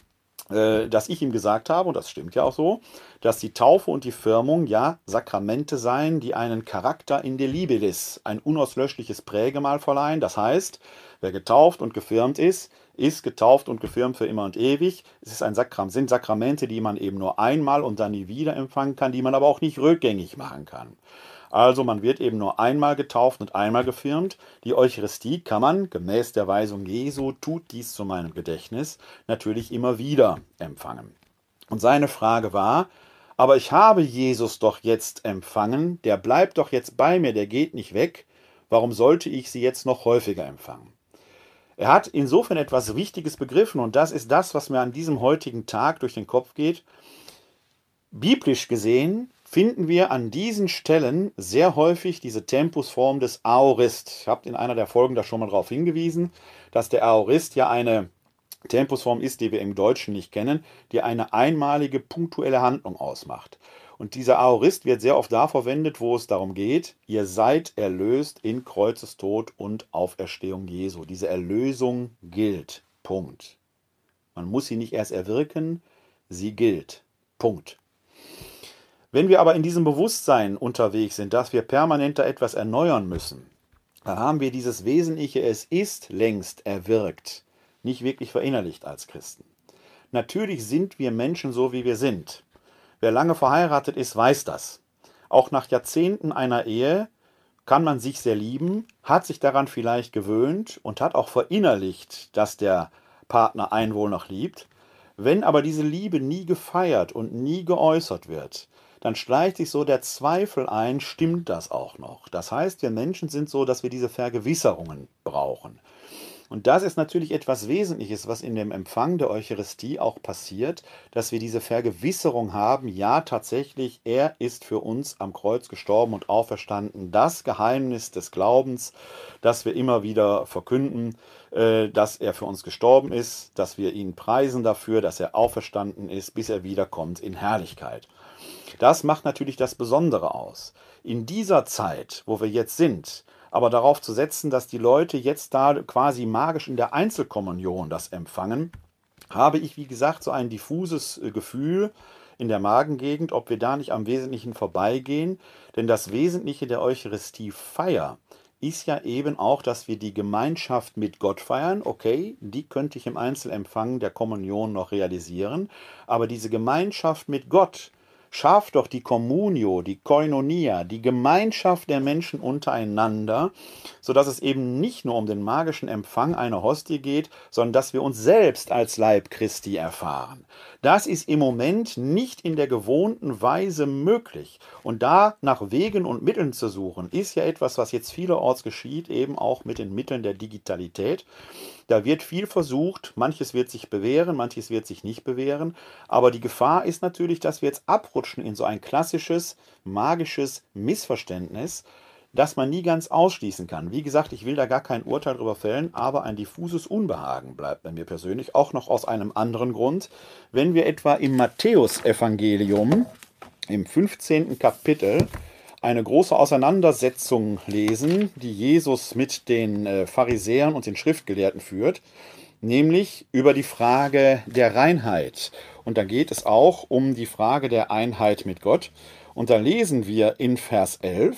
dass ich ihm gesagt habe, und das stimmt ja auch so, dass die Taufe und die Firmung ja Sakramente seien, die einen Charakter in der Libilis, ein unauslöschliches Prägemal verleihen. Das heißt, wer getauft und gefirmt ist, ist getauft und gefirmt für immer und ewig. Es ist ein Sakram, sind Sakramente, die man eben nur einmal und dann nie wieder empfangen kann, die man aber auch nicht rückgängig machen kann. Also man wird eben nur einmal getauft und einmal gefirmt. Die Eucharistie kann man, gemäß der Weisung Jesu, tut dies zu meinem Gedächtnis, natürlich immer wieder empfangen. Und seine Frage war, aber ich habe Jesus doch jetzt empfangen, der bleibt doch jetzt bei mir, der geht nicht weg, warum sollte ich sie jetzt noch häufiger empfangen? Er hat insofern etwas Wichtiges begriffen und das ist das, was mir an diesem heutigen Tag durch den Kopf geht. Biblisch gesehen finden wir an diesen Stellen sehr häufig diese Tempusform des Aorist. Ich habe in einer der Folgen da schon mal darauf hingewiesen, dass der Aorist ja eine Tempusform ist, die wir im Deutschen nicht kennen, die eine einmalige punktuelle Handlung ausmacht. Und dieser Aorist wird sehr oft da verwendet, wo es darum geht, ihr seid erlöst in Kreuzestod und Auferstehung Jesu. Diese Erlösung gilt. Punkt. Man muss sie nicht erst erwirken, sie gilt. Punkt. Wenn wir aber in diesem Bewusstsein unterwegs sind, dass wir permanent da etwas erneuern müssen, dann haben wir dieses Wesentliche, es ist längst erwirkt, nicht wirklich verinnerlicht als Christen. Natürlich sind wir Menschen so, wie wir sind. Wer lange verheiratet ist, weiß das. Auch nach Jahrzehnten einer Ehe kann man sich sehr lieben, hat sich daran vielleicht gewöhnt und hat auch verinnerlicht, dass der Partner einen wohl noch liebt. Wenn aber diese Liebe nie gefeiert und nie geäußert wird, dann schleicht sich so der Zweifel ein, stimmt das auch noch? Das heißt, wir Menschen sind so, dass wir diese Vergewisserungen brauchen. Und das ist natürlich etwas Wesentliches, was in dem Empfang der Eucharistie auch passiert, dass wir diese Vergewisserung haben, ja tatsächlich, er ist für uns am Kreuz gestorben und auferstanden. Das Geheimnis des Glaubens, das wir immer wieder verkünden, äh, dass er für uns gestorben ist, dass wir ihn preisen dafür, dass er auferstanden ist, bis er wiederkommt in Herrlichkeit. Das macht natürlich das Besondere aus. In dieser Zeit, wo wir jetzt sind, aber darauf zu setzen, dass die Leute jetzt da quasi magisch in der Einzelkommunion das empfangen, habe ich, wie gesagt, so ein diffuses äh, Gefühl in der Magengegend, ob wir da nicht am Wesentlichen vorbeigehen. Denn das Wesentliche der Eucharistiefeier ist ja eben auch, dass wir die Gemeinschaft mit Gott feiern. Okay, die könnte ich im Einzelempfang der Kommunion noch realisieren. Aber diese Gemeinschaft mit Gott, Schafft doch die Communio, die Koinonia, die Gemeinschaft der Menschen untereinander, sodass es eben nicht nur um den magischen Empfang einer Hostie geht, sondern dass wir uns selbst als Leib Christi erfahren. Das ist im Moment nicht in der gewohnten Weise möglich. Und da nach Wegen und Mitteln zu suchen, ist ja etwas, was jetzt vielerorts geschieht, eben auch mit den Mitteln der Digitalität. Da wird viel versucht, manches wird sich bewähren, manches wird sich nicht bewähren, aber die Gefahr ist natürlich, dass wir jetzt abrutschen in so ein klassisches, magisches Missverständnis, das man nie ganz ausschließen kann. Wie gesagt, ich will da gar kein Urteil darüber fällen, aber ein diffuses Unbehagen bleibt bei mir persönlich, auch noch aus einem anderen Grund. Wenn wir etwa im Matthäusevangelium im 15. Kapitel eine große Auseinandersetzung lesen, die Jesus mit den äh, Pharisäern und den Schriftgelehrten führt, nämlich über die Frage der Reinheit. Und da geht es auch um die Frage der Einheit mit Gott. Und da lesen wir in Vers 11,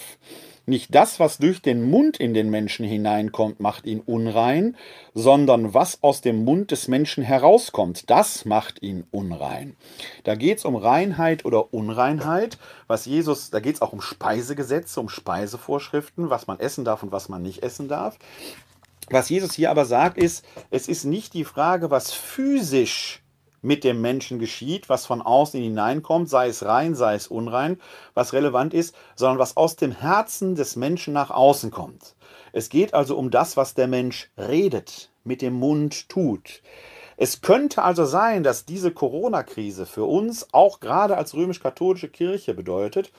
nicht das, was durch den Mund in den Menschen hineinkommt, macht ihn unrein, sondern was aus dem Mund des Menschen herauskommt, das macht ihn unrein. Da geht es um Reinheit oder Unreinheit, was Jesus, da geht es auch um Speisegesetze, um Speisevorschriften, was man essen darf und was man nicht essen darf. Was Jesus hier aber sagt, ist, es ist nicht die Frage, was physisch mit dem Menschen geschieht, was von außen hineinkommt, sei es rein, sei es unrein, was relevant ist, sondern was aus dem Herzen des Menschen nach außen kommt. Es geht also um das, was der Mensch redet, mit dem Mund tut. Es könnte also sein, dass diese Corona-Krise für uns auch gerade als römisch-katholische Kirche bedeutet,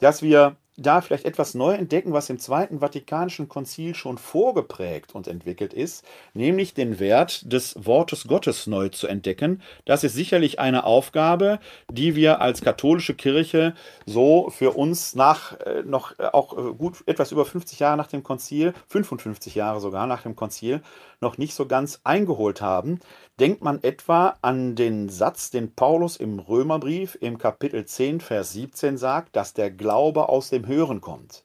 dass wir da vielleicht etwas neu entdecken, was im Zweiten Vatikanischen Konzil schon vorgeprägt und entwickelt ist, nämlich den Wert des Wortes Gottes neu zu entdecken. Das ist sicherlich eine Aufgabe, die wir als katholische Kirche so für uns nach äh, noch äh, auch äh, gut etwas über 50 Jahre nach dem Konzil, 55 Jahre sogar nach dem Konzil, noch nicht so ganz eingeholt haben. Denkt man etwa an den Satz, den Paulus im Römerbrief im Kapitel 10, Vers 17 sagt, dass der Glaube aus dem Hören kommt.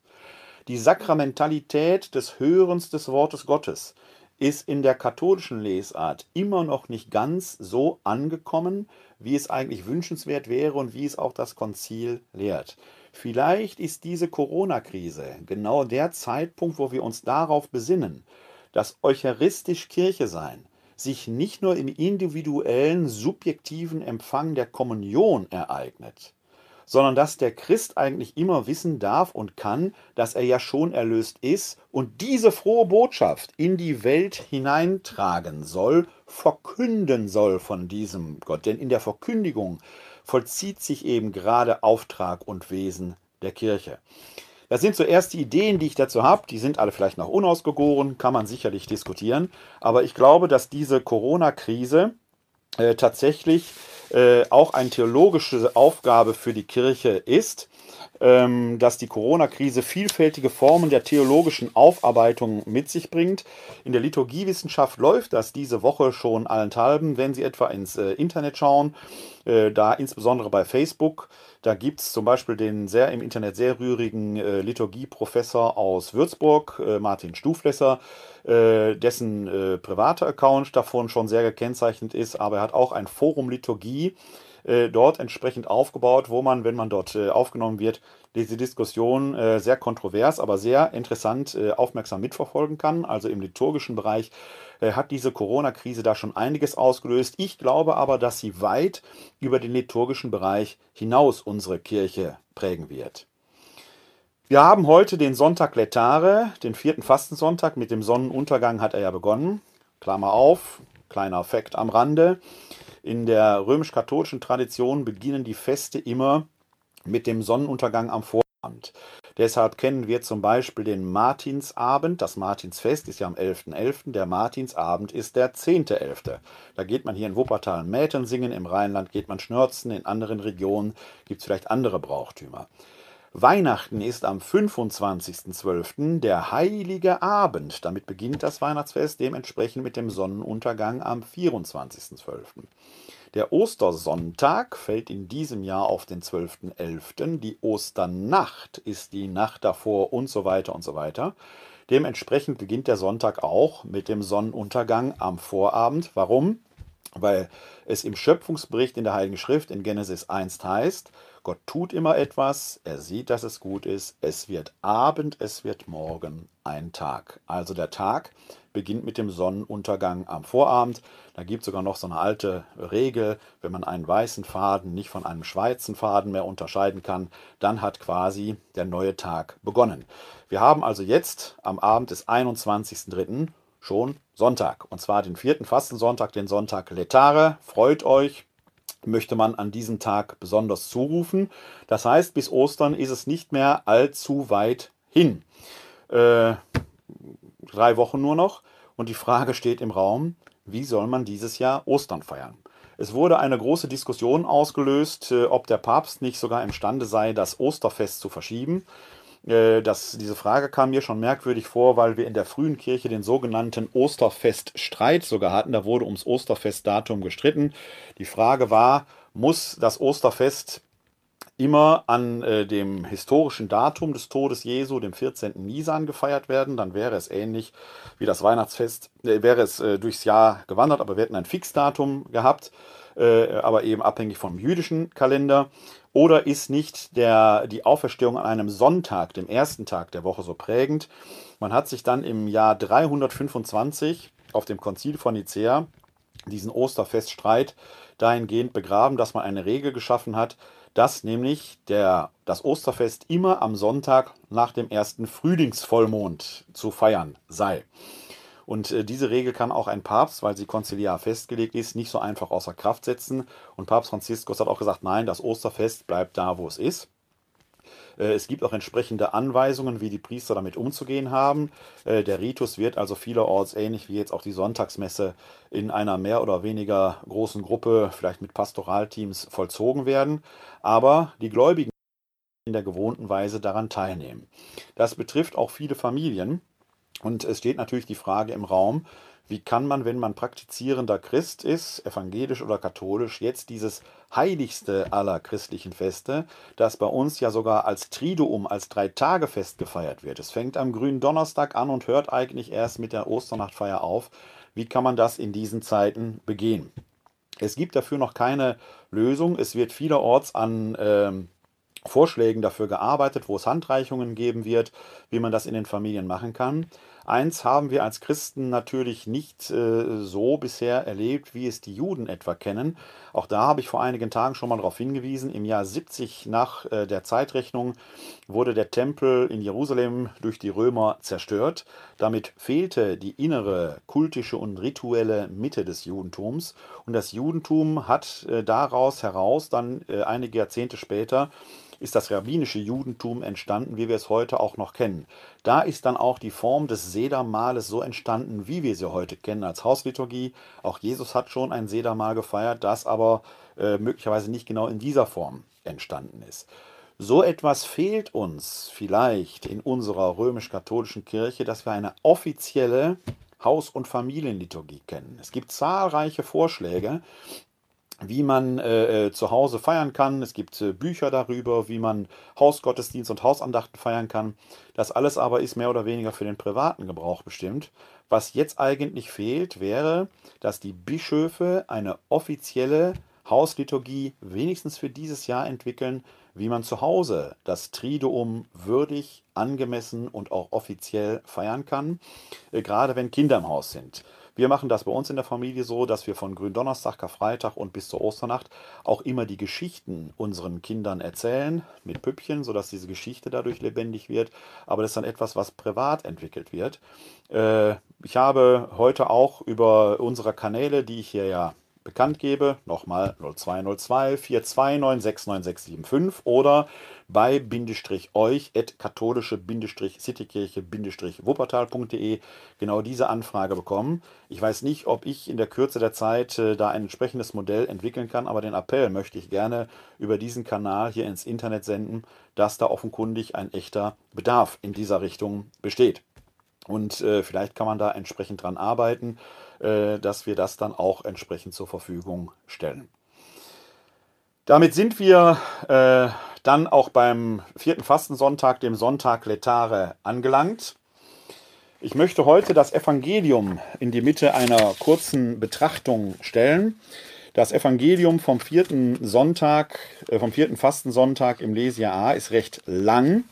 Die Sakramentalität des Hörens des Wortes Gottes ist in der katholischen Lesart immer noch nicht ganz so angekommen, wie es eigentlich wünschenswert wäre und wie es auch das Konzil lehrt. Vielleicht ist diese Corona-Krise genau der Zeitpunkt, wo wir uns darauf besinnen, dass eucharistisch Kirche sein sich nicht nur im individuellen, subjektiven Empfang der Kommunion ereignet, sondern dass der Christ eigentlich immer wissen darf und kann, dass er ja schon erlöst ist und diese frohe Botschaft in die Welt hineintragen soll, verkünden soll von diesem Gott. Denn in der Verkündigung vollzieht sich eben gerade Auftrag und Wesen der Kirche. Das sind zuerst die Ideen, die ich dazu habe. Die sind alle vielleicht noch unausgegoren, kann man sicherlich diskutieren. Aber ich glaube, dass diese Corona-Krise tatsächlich äh, auch eine theologische Aufgabe für die Kirche ist, dass die Corona-Krise vielfältige Formen der theologischen Aufarbeitung mit sich bringt. In der Liturgiewissenschaft läuft das diese Woche schon allenthalben, wenn Sie etwa ins äh, Internet schauen, äh, da insbesondere bei Facebook. Da gibt es zum Beispiel den sehr im Internet sehr rührigen äh, Liturgieprofessor aus Würzburg, äh, Martin Stuflesser, äh, dessen äh, privater Account davon schon sehr gekennzeichnet ist, aber er hat auch ein Forum Liturgie äh, dort entsprechend aufgebaut, wo man, wenn man dort äh, aufgenommen wird, diese Diskussion äh, sehr kontrovers, aber sehr interessant äh, aufmerksam mitverfolgen kann. Also im liturgischen Bereich äh, hat diese Corona-Krise da schon einiges ausgelöst. Ich glaube aber, dass sie weit über den liturgischen Bereich hinaus unsere Kirche prägen wird. Wir haben heute den Sonntag Letare, den vierten Fastensonntag. Mit dem Sonnenuntergang hat er ja begonnen. Klammer auf, kleiner Fakt am Rande. In der römisch-katholischen Tradition beginnen die Feste immer mit dem Sonnenuntergang am Vorabend. Deshalb kennen wir zum Beispiel den Martinsabend. Das Martinsfest ist ja am 11.11., .11., der Martinsabend ist der 10.11. Da geht man hier in Wuppertal Mäten singen, im Rheinland geht man schnörzen, in anderen Regionen gibt es vielleicht andere Brauchtümer. Weihnachten ist am 25.12. der heilige Abend. Damit beginnt das Weihnachtsfest dementsprechend mit dem Sonnenuntergang am 24.12. Der Ostersonntag fällt in diesem Jahr auf den 12.11. Die Osternacht ist die Nacht davor und so weiter und so weiter. Dementsprechend beginnt der Sonntag auch mit dem Sonnenuntergang am Vorabend. Warum? Weil es im Schöpfungsbericht in der Heiligen Schrift in Genesis 1 heißt, Gott tut immer etwas, er sieht, dass es gut ist, es wird Abend, es wird Morgen ein Tag. Also der Tag beginnt mit dem Sonnenuntergang am Vorabend. Da gibt es sogar noch so eine alte Regel, wenn man einen weißen Faden nicht von einem schwarzen Faden mehr unterscheiden kann, dann hat quasi der neue Tag begonnen. Wir haben also jetzt am Abend des 21.03. schon Sonntag. Und zwar den vierten Fastensonntag, den Sonntag Letare. Freut euch, möchte man an diesem Tag besonders zurufen. Das heißt, bis Ostern ist es nicht mehr allzu weit hin. Äh, drei Wochen nur noch. Und die Frage steht im Raum, wie soll man dieses Jahr Ostern feiern? Es wurde eine große Diskussion ausgelöst, äh, ob der Papst nicht sogar imstande sei, das Osterfest zu verschieben. Äh, diese Frage kam mir schon merkwürdig vor, weil wir in der frühen Kirche den sogenannten Osterfeststreit sogar hatten. Da wurde ums Osterfestdatum gestritten. Die Frage war, muss das Osterfest immer an äh, dem historischen Datum des Todes Jesu, dem 14. Nisan, gefeiert werden. Dann wäre es ähnlich wie das Weihnachtsfest, äh, wäre es äh, durchs Jahr gewandert, aber wir hätten ein Fixdatum gehabt, äh, aber eben abhängig vom jüdischen Kalender. Oder ist nicht der, die Auferstehung an einem Sonntag, dem ersten Tag der Woche, so prägend? Man hat sich dann im Jahr 325 auf dem Konzil von Nicea diesen Osterfeststreit dahingehend begraben, dass man eine Regel geschaffen hat, dass nämlich der, das Osterfest immer am Sonntag nach dem ersten Frühlingsvollmond zu feiern sei. Und äh, diese Regel kann auch ein Papst, weil sie konziliar festgelegt ist, nicht so einfach außer Kraft setzen. Und Papst Franziskus hat auch gesagt, nein, das Osterfest bleibt da, wo es ist. Äh, es gibt auch entsprechende Anweisungen, wie die Priester damit umzugehen haben. Äh, der Ritus wird also vielerorts ähnlich wie jetzt auch die Sonntagsmesse in einer mehr oder weniger großen Gruppe, vielleicht mit Pastoralteams, vollzogen werden. Aber die Gläubigen in der gewohnten Weise daran teilnehmen. Das betrifft auch viele Familien. Und es steht natürlich die Frage im Raum, wie kann man, wenn man praktizierender Christ ist, evangelisch oder katholisch, jetzt dieses heiligste aller christlichen Feste, das bei uns ja sogar als Triduum, als Drei-Tage-Fest gefeiert wird. Es fängt am grünen Donnerstag an und hört eigentlich erst mit der Osternachtfeier auf. Wie kann man das in diesen Zeiten begehen? Es gibt dafür noch keine Lösung. Es wird vielerorts an ähm, Vorschlägen dafür gearbeitet, wo es Handreichungen geben wird, wie man das in den Familien machen kann. Eins haben wir als Christen natürlich nicht äh, so bisher erlebt, wie es die Juden etwa kennen. Auch da habe ich vor einigen Tagen schon mal darauf hingewiesen. Im Jahr 70 nach äh, der Zeitrechnung wurde der Tempel in Jerusalem durch die Römer zerstört. Damit fehlte die innere kultische und rituelle Mitte des Judentums. Und das Judentum hat äh, daraus heraus dann äh, einige Jahrzehnte später ist das rabbinische Judentum entstanden, wie wir es heute auch noch kennen. Da ist dann auch die Form des Sedermahles so entstanden, wie wir sie heute kennen als Hausliturgie. Auch Jesus hat schon ein Sedermahl gefeiert, das aber äh, möglicherweise nicht genau in dieser Form entstanden ist. So etwas fehlt uns vielleicht in unserer römisch-katholischen Kirche, dass wir eine offizielle Haus- und Familienliturgie kennen. Es gibt zahlreiche Vorschläge, wie man äh, äh, zu Hause feiern kann. Es gibt äh, Bücher darüber, wie man Hausgottesdienst und Hausandachten feiern kann. Das alles aber ist mehr oder weniger für den privaten Gebrauch bestimmt. Was jetzt eigentlich fehlt, wäre, dass die Bischöfe eine offizielle Hausliturgie wenigstens für dieses Jahr entwickeln, wie man zu Hause das Triduum würdig, angemessen und auch offiziell feiern kann, äh, gerade wenn Kinder im Haus sind. Wir machen das bei uns in der Familie so, dass wir von Gründonnerstag, Karfreitag und bis zur Osternacht auch immer die Geschichten unseren Kindern erzählen mit Püppchen, sodass diese Geschichte dadurch lebendig wird. Aber das ist dann etwas, was privat entwickelt wird. Äh, ich habe heute auch über unsere Kanäle, die ich hier ja bekannt gebe, nochmal 0202 4296975 oder bei Bindestrich euch at katholische Bindestrich Citykirche Bindestrich Wuppertal.de genau diese Anfrage bekommen. Ich weiß nicht, ob ich in der Kürze der Zeit äh, da ein entsprechendes Modell entwickeln kann, aber den Appell möchte ich gerne über diesen Kanal hier ins Internet senden, dass da offenkundig ein echter Bedarf in dieser Richtung besteht. Und äh, vielleicht kann man da entsprechend dran arbeiten, dass wir das dann auch entsprechend zur Verfügung stellen. Damit sind wir äh, dann auch beim vierten Fastensonntag, dem Sonntag Letare, angelangt. Ich möchte heute das Evangelium in die Mitte einer kurzen Betrachtung stellen. Das Evangelium vom vierten Sonntag, äh, vom vierten Fastensonntag im Lesia A ist recht lang.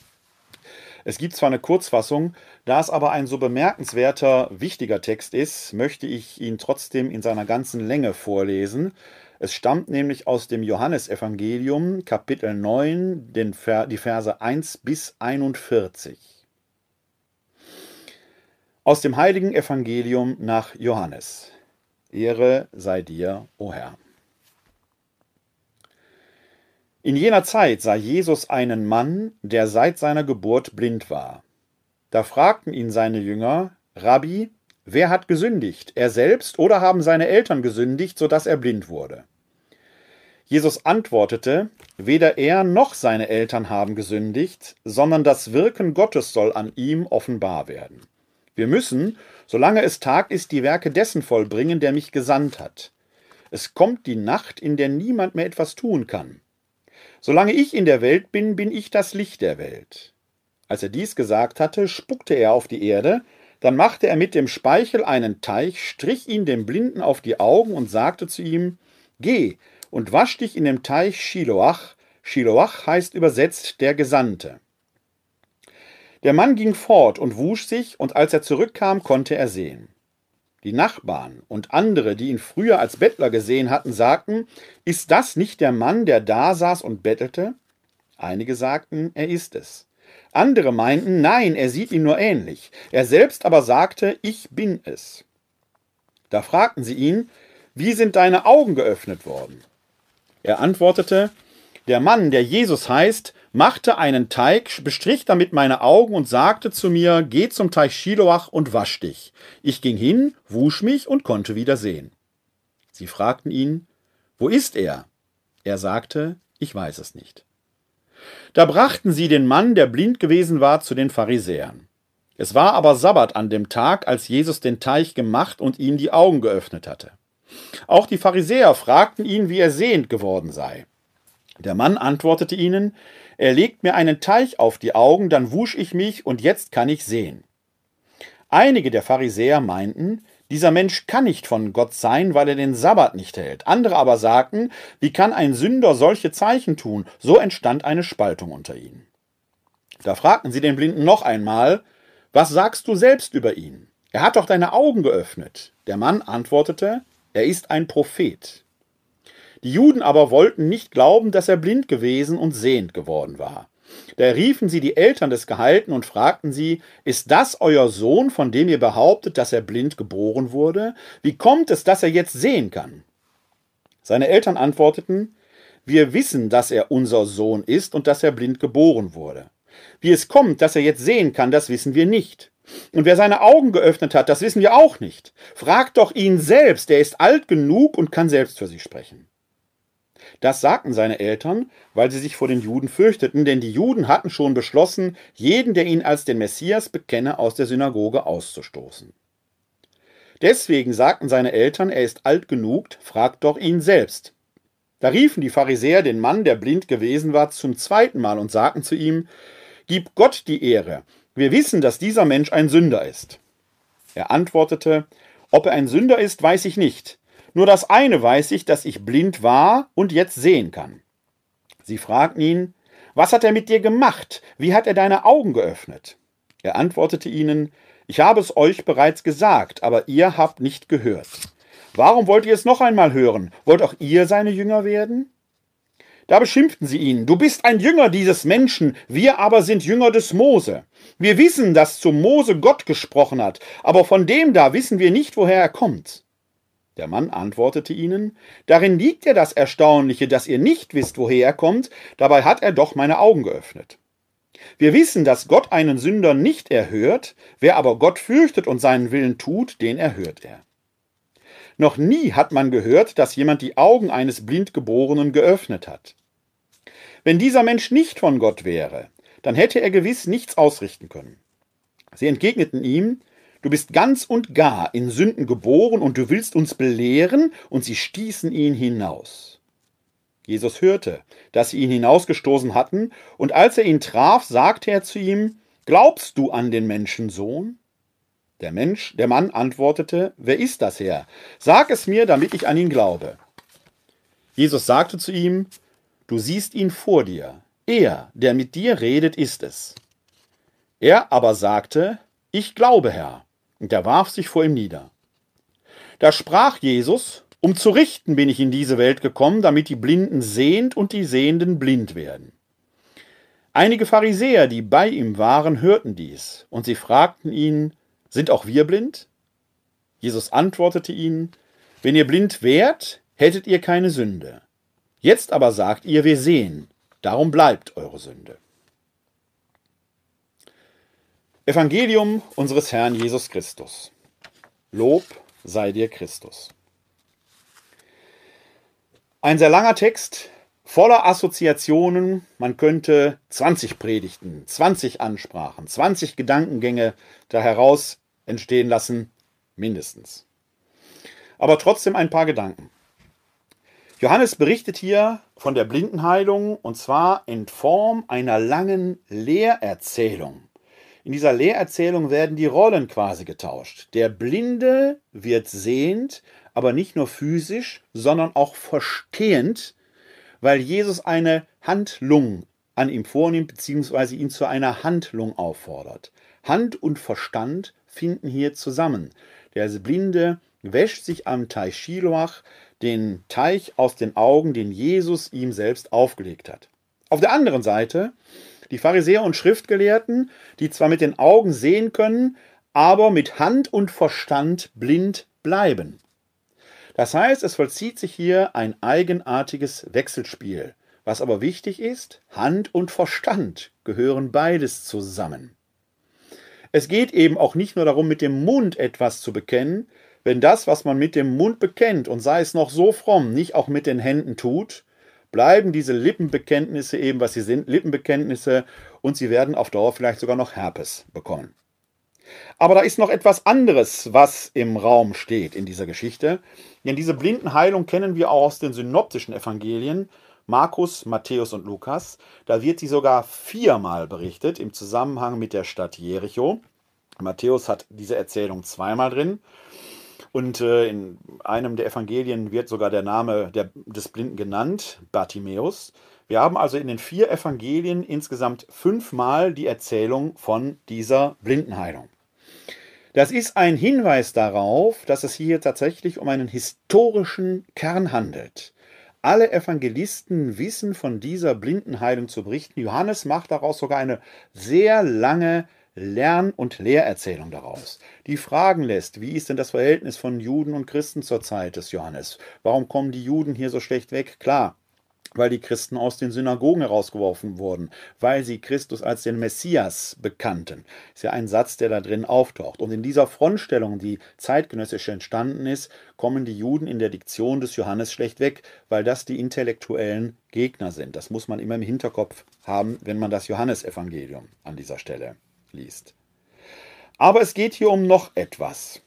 Es gibt zwar eine Kurzfassung, da es aber ein so bemerkenswerter, wichtiger Text ist, möchte ich ihn trotzdem in seiner ganzen Länge vorlesen. Es stammt nämlich aus dem Johannesevangelium, Kapitel 9, den Ver die Verse 1 bis 41. Aus dem heiligen Evangelium nach Johannes. Ehre sei dir, o Herr. In jener Zeit sah Jesus einen Mann, der seit seiner Geburt blind war. Da fragten ihn seine Jünger, Rabbi, wer hat gesündigt, er selbst oder haben seine Eltern gesündigt, so dass er blind wurde? Jesus antwortete, weder er noch seine Eltern haben gesündigt, sondern das Wirken Gottes soll an ihm offenbar werden. Wir müssen, solange es Tag ist, die Werke dessen vollbringen, der mich gesandt hat. Es kommt die Nacht, in der niemand mehr etwas tun kann. Solange ich in der Welt bin, bin ich das Licht der Welt. Als er dies gesagt hatte, spuckte er auf die Erde, dann machte er mit dem Speichel einen Teich, strich ihn dem Blinden auf die Augen und sagte zu ihm, Geh und wasch dich in dem Teich Shiloach. Shiloach heißt übersetzt der Gesandte. Der Mann ging fort und wusch sich, und als er zurückkam, konnte er sehen. Die Nachbarn und andere, die ihn früher als Bettler gesehen hatten, sagten, ist das nicht der Mann, der da saß und bettelte? Einige sagten, er ist es. Andere meinten, nein, er sieht ihm nur ähnlich. Er selbst aber sagte, ich bin es. Da fragten sie ihn, wie sind deine Augen geöffnet worden? Er antwortete, der Mann, der Jesus heißt, machte einen Teig, bestrich damit meine Augen und sagte zu mir, geh zum Teich Schiloach und wasch dich. Ich ging hin, wusch mich und konnte wieder sehen. Sie fragten ihn, wo ist er? Er sagte, ich weiß es nicht. Da brachten sie den Mann, der blind gewesen war, zu den Pharisäern. Es war aber Sabbat an dem Tag, als Jesus den Teich gemacht und ihm die Augen geöffnet hatte. Auch die Pharisäer fragten ihn, wie er sehend geworden sei. Der Mann antwortete ihnen, er legt mir einen Teich auf die Augen, dann wusch ich mich und jetzt kann ich sehen. Einige der Pharisäer meinten, dieser Mensch kann nicht von Gott sein, weil er den Sabbat nicht hält. Andere aber sagten, wie kann ein Sünder solche Zeichen tun? So entstand eine Spaltung unter ihnen. Da fragten sie den Blinden noch einmal, was sagst du selbst über ihn? Er hat doch deine Augen geöffnet. Der Mann antwortete, er ist ein Prophet. Die Juden aber wollten nicht glauben, dass er blind gewesen und sehend geworden war. Da riefen sie die Eltern des Gehalten und fragten sie, ist das euer Sohn, von dem ihr behauptet, dass er blind geboren wurde? Wie kommt es, dass er jetzt sehen kann? Seine Eltern antworteten, wir wissen, dass er unser Sohn ist und dass er blind geboren wurde. Wie es kommt, dass er jetzt sehen kann, das wissen wir nicht. Und wer seine Augen geöffnet hat, das wissen wir auch nicht. Fragt doch ihn selbst, er ist alt genug und kann selbst für sich sprechen. Das sagten seine Eltern, weil sie sich vor den Juden fürchteten, denn die Juden hatten schon beschlossen, jeden, der ihn als den Messias bekenne, aus der Synagoge auszustoßen. Deswegen sagten seine Eltern, er ist alt genug, fragt doch ihn selbst. Da riefen die Pharisäer den Mann, der blind gewesen war, zum zweiten Mal und sagten zu ihm, Gib Gott die Ehre, wir wissen, dass dieser Mensch ein Sünder ist. Er antwortete, Ob er ein Sünder ist, weiß ich nicht, nur das eine weiß ich, dass ich blind war und jetzt sehen kann. Sie fragten ihn, was hat er mit dir gemacht? Wie hat er deine Augen geöffnet? Er antwortete ihnen, ich habe es euch bereits gesagt, aber ihr habt nicht gehört. Warum wollt ihr es noch einmal hören? Wollt auch ihr seine Jünger werden? Da beschimpften sie ihn, du bist ein Jünger dieses Menschen, wir aber sind Jünger des Mose. Wir wissen, dass zu Mose Gott gesprochen hat, aber von dem da wissen wir nicht, woher er kommt. Der Mann antwortete ihnen, Darin liegt ja das Erstaunliche, dass ihr nicht wisst, woher er kommt, dabei hat er doch meine Augen geöffnet. Wir wissen, dass Gott einen Sünder nicht erhört, wer aber Gott fürchtet und seinen Willen tut, den erhört er. Noch nie hat man gehört, dass jemand die Augen eines Blindgeborenen geöffnet hat. Wenn dieser Mensch nicht von Gott wäre, dann hätte er gewiss nichts ausrichten können. Sie entgegneten ihm, Du bist ganz und gar in Sünden geboren und du willst uns belehren, und sie stießen ihn hinaus. Jesus hörte, dass sie ihn hinausgestoßen hatten, und als er ihn traf, sagte er zu ihm, Glaubst du an den Menschensohn? Der Mensch, der Mann antwortete, Wer ist das Herr? Sag es mir, damit ich an ihn glaube. Jesus sagte zu ihm, Du siehst ihn vor dir. Er, der mit dir redet, ist es. Er aber sagte, Ich glaube, Herr und er warf sich vor ihm nieder. Da sprach Jesus, um zu richten bin ich in diese Welt gekommen, damit die Blinden sehend und die Sehenden blind werden. Einige Pharisäer, die bei ihm waren, hörten dies, und sie fragten ihn, sind auch wir blind? Jesus antwortete ihnen, wenn ihr blind wärt, hättet ihr keine Sünde. Jetzt aber sagt ihr, wir sehen, darum bleibt eure Sünde. Evangelium unseres Herrn Jesus Christus. Lob sei dir Christus. Ein sehr langer Text, voller Assoziationen. Man könnte 20 Predigten, 20 Ansprachen, 20 Gedankengänge da heraus entstehen lassen, mindestens. Aber trotzdem ein paar Gedanken. Johannes berichtet hier von der Blindenheilung und zwar in Form einer langen Lehrerzählung. In dieser Lehrerzählung werden die Rollen quasi getauscht. Der Blinde wird sehend, aber nicht nur physisch, sondern auch verstehend, weil Jesus eine Handlung an ihm vornimmt, beziehungsweise ihn zu einer Handlung auffordert. Hand und Verstand finden hier zusammen. Der Blinde wäscht sich am Teich Shiloach den Teich aus den Augen, den Jesus ihm selbst aufgelegt hat. Auf der anderen Seite die Pharisäer und Schriftgelehrten, die zwar mit den Augen sehen können, aber mit Hand und Verstand blind bleiben. Das heißt, es vollzieht sich hier ein eigenartiges Wechselspiel. Was aber wichtig ist, Hand und Verstand gehören beides zusammen. Es geht eben auch nicht nur darum, mit dem Mund etwas zu bekennen, wenn das, was man mit dem Mund bekennt und sei es noch so fromm, nicht auch mit den Händen tut, bleiben diese Lippenbekenntnisse eben, was sie sind, Lippenbekenntnisse und sie werden auf Dauer vielleicht sogar noch Herpes bekommen. Aber da ist noch etwas anderes, was im Raum steht in dieser Geschichte. Denn diese Blindenheilung kennen wir auch aus den synoptischen Evangelien. Markus, Matthäus und Lukas. Da wird sie sogar viermal berichtet im Zusammenhang mit der Stadt Jericho. Matthäus hat diese Erzählung zweimal drin. Und äh, in einem der Evangelien wird sogar der Name der, des Blinden genannt, Bartimäus. Wir haben also in den vier Evangelien insgesamt fünfmal die Erzählung von dieser Blindenheilung. Das ist ein Hinweis darauf, dass es hier tatsächlich um einen historischen Kern handelt. Alle Evangelisten wissen von dieser Blindenheilung zu berichten. Johannes macht daraus sogar eine sehr lange Lern- und Lehrerzählung daraus, die fragen lässt, wie ist denn das Verhältnis von Juden und Christen zur Zeit des Johannes? Warum kommen die Juden hier so schlecht weg? Klar, weil die Christen aus den Synagogen herausgeworfen wurden, weil sie Christus als den Messias bekannten. Ist ja ein Satz, der da drin auftaucht. Und in dieser Frontstellung, die zeitgenössisch entstanden ist, kommen die Juden in der Diktion des Johannes schlecht weg, weil das die intellektuellen Gegner sind. Das muss man immer im Hinterkopf haben, wenn man das Johannesevangelium an dieser Stelle liest. Aber es geht hier um noch etwas.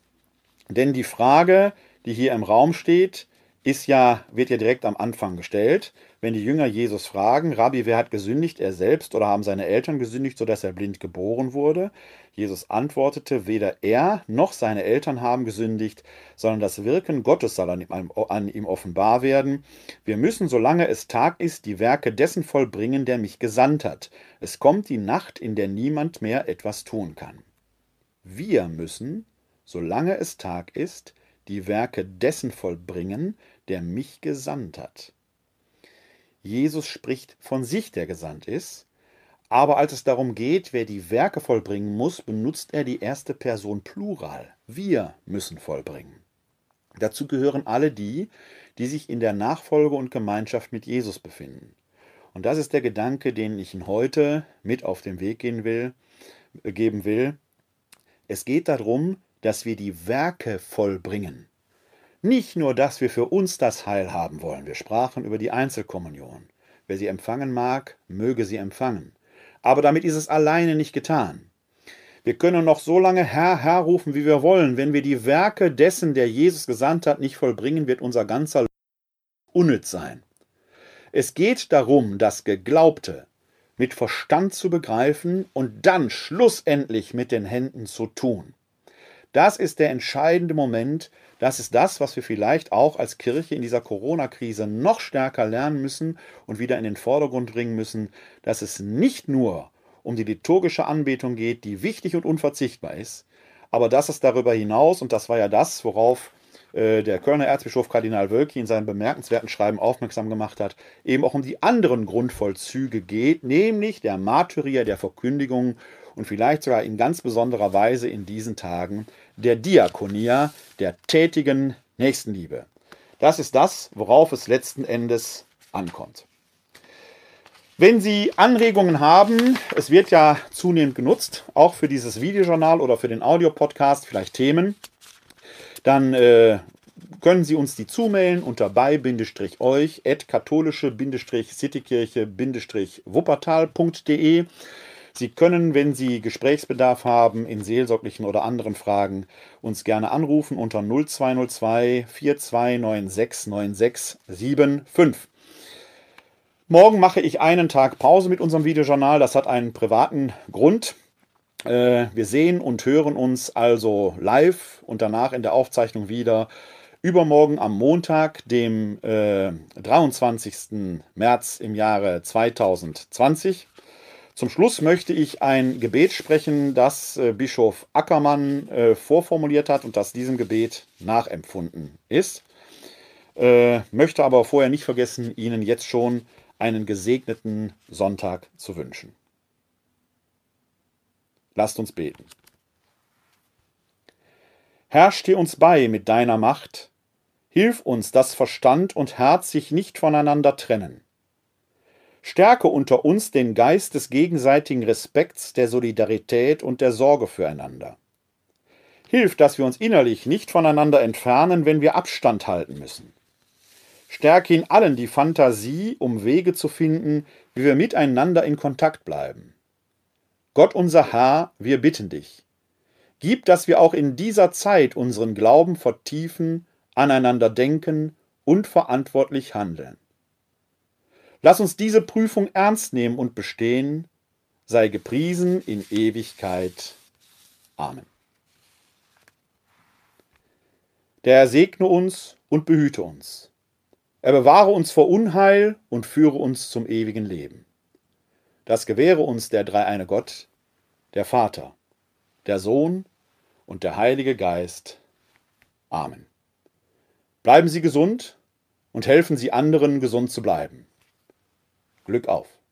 Denn die Frage, die hier im Raum steht, ist ja, wird ja direkt am Anfang gestellt. Wenn die Jünger Jesus fragen, Rabbi, wer hat gesündigt, er selbst oder haben seine Eltern gesündigt, sodass er blind geboren wurde? Jesus antwortete, weder er noch seine Eltern haben gesündigt, sondern das Wirken Gottes soll an ihm, an ihm offenbar werden. Wir müssen, solange es Tag ist, die Werke dessen vollbringen, der mich gesandt hat. Es kommt die Nacht, in der niemand mehr etwas tun kann. Wir müssen, solange es Tag ist, die Werke dessen vollbringen, der mich gesandt hat. Jesus spricht von sich, der gesandt ist, aber als es darum geht, wer die Werke vollbringen muss, benutzt er die erste Person Plural. Wir müssen vollbringen. Dazu gehören alle die, die sich in der Nachfolge und Gemeinschaft mit Jesus befinden. Und das ist der Gedanke, den ich Ihnen heute mit auf den Weg gehen will, geben will. Es geht darum, dass wir die Werke vollbringen. Nicht nur, dass wir für uns das Heil haben wollen. Wir sprachen über die Einzelkommunion. Wer sie empfangen mag, möge sie empfangen. Aber damit ist es alleine nicht getan. Wir können noch so lange Herr, Herr rufen, wie wir wollen. Wenn wir die Werke dessen, der Jesus gesandt hat, nicht vollbringen, wird unser ganzer unnütz sein. Es geht darum, das Geglaubte mit Verstand zu begreifen und dann schlussendlich mit den Händen zu tun. Das ist der entscheidende Moment. Das ist das, was wir vielleicht auch als Kirche in dieser Corona-Krise noch stärker lernen müssen und wieder in den Vordergrund bringen müssen, dass es nicht nur um die liturgische Anbetung geht, die wichtig und unverzichtbar ist, aber dass es darüber hinaus, und das war ja das, worauf äh, der Kölner Erzbischof Kardinal Wölki in seinem bemerkenswerten Schreiben aufmerksam gemacht hat, eben auch um die anderen Grundvollzüge geht, nämlich der Martyria, der Verkündigung und vielleicht sogar in ganz besonderer Weise in diesen Tagen der Diakonia, der tätigen Nächstenliebe. Das ist das, worauf es letzten Endes ankommt. Wenn Sie Anregungen haben, es wird ja zunehmend genutzt, auch für dieses Videojournal oder für den Audiopodcast, vielleicht Themen, dann äh, können Sie uns die zumailen unter bei-euch at katholische-citykirche-wuppertal.de. Sie können, wenn Sie Gesprächsbedarf haben in seelsorglichen oder anderen Fragen, uns gerne anrufen unter 0202 4296 9675. Morgen mache ich einen Tag Pause mit unserem Videojournal. Das hat einen privaten Grund. Äh, wir sehen und hören uns also live und danach in der Aufzeichnung wieder übermorgen am Montag, dem äh, 23. März im Jahre 2020 Zum Schluss möchte ich ein Gebet sprechen, das äh, Bischof Ackermann äh, vorformuliert hat und das diesem Gebet nachempfunden ist. Äh, möchte aber vorher nicht vergessen, Ihnen jetzt schon einen gesegneten Sonntag zu wünschen. Lasst uns beten. Herr, steh uns bei mit deiner Macht, hilf uns, dass Verstand und Herz sich nicht voneinander trennen Stärke unter uns den Geist des gegenseitigen Respekts, der Solidarität und der Sorge füreinander. Hilf, dass wir uns innerlich nicht voneinander entfernen, wenn wir Abstand halten müssen. Stärke in allen die Fantasie, um Wege zu finden, wie wir miteinander in Kontakt bleiben. Gott unser Herr, wir bitten dich. Gib, dass wir auch in dieser Zeit unseren Glauben vertiefen, aneinander denken und verantwortlich handeln. Lass uns diese Prüfung ernst nehmen und bestehen. Sei gepriesen in Ewigkeit. Amen. Der Herr segne uns und behüte uns. Er bewahre uns vor Unheil und führe uns zum ewigen Leben. Das gewähre uns der dreieine Gott, der Vater, der Sohn und der Heilige Geist. Amen. Bleiben Sie gesund und helfen Sie anderen, gesund zu bleiben. Glück auf!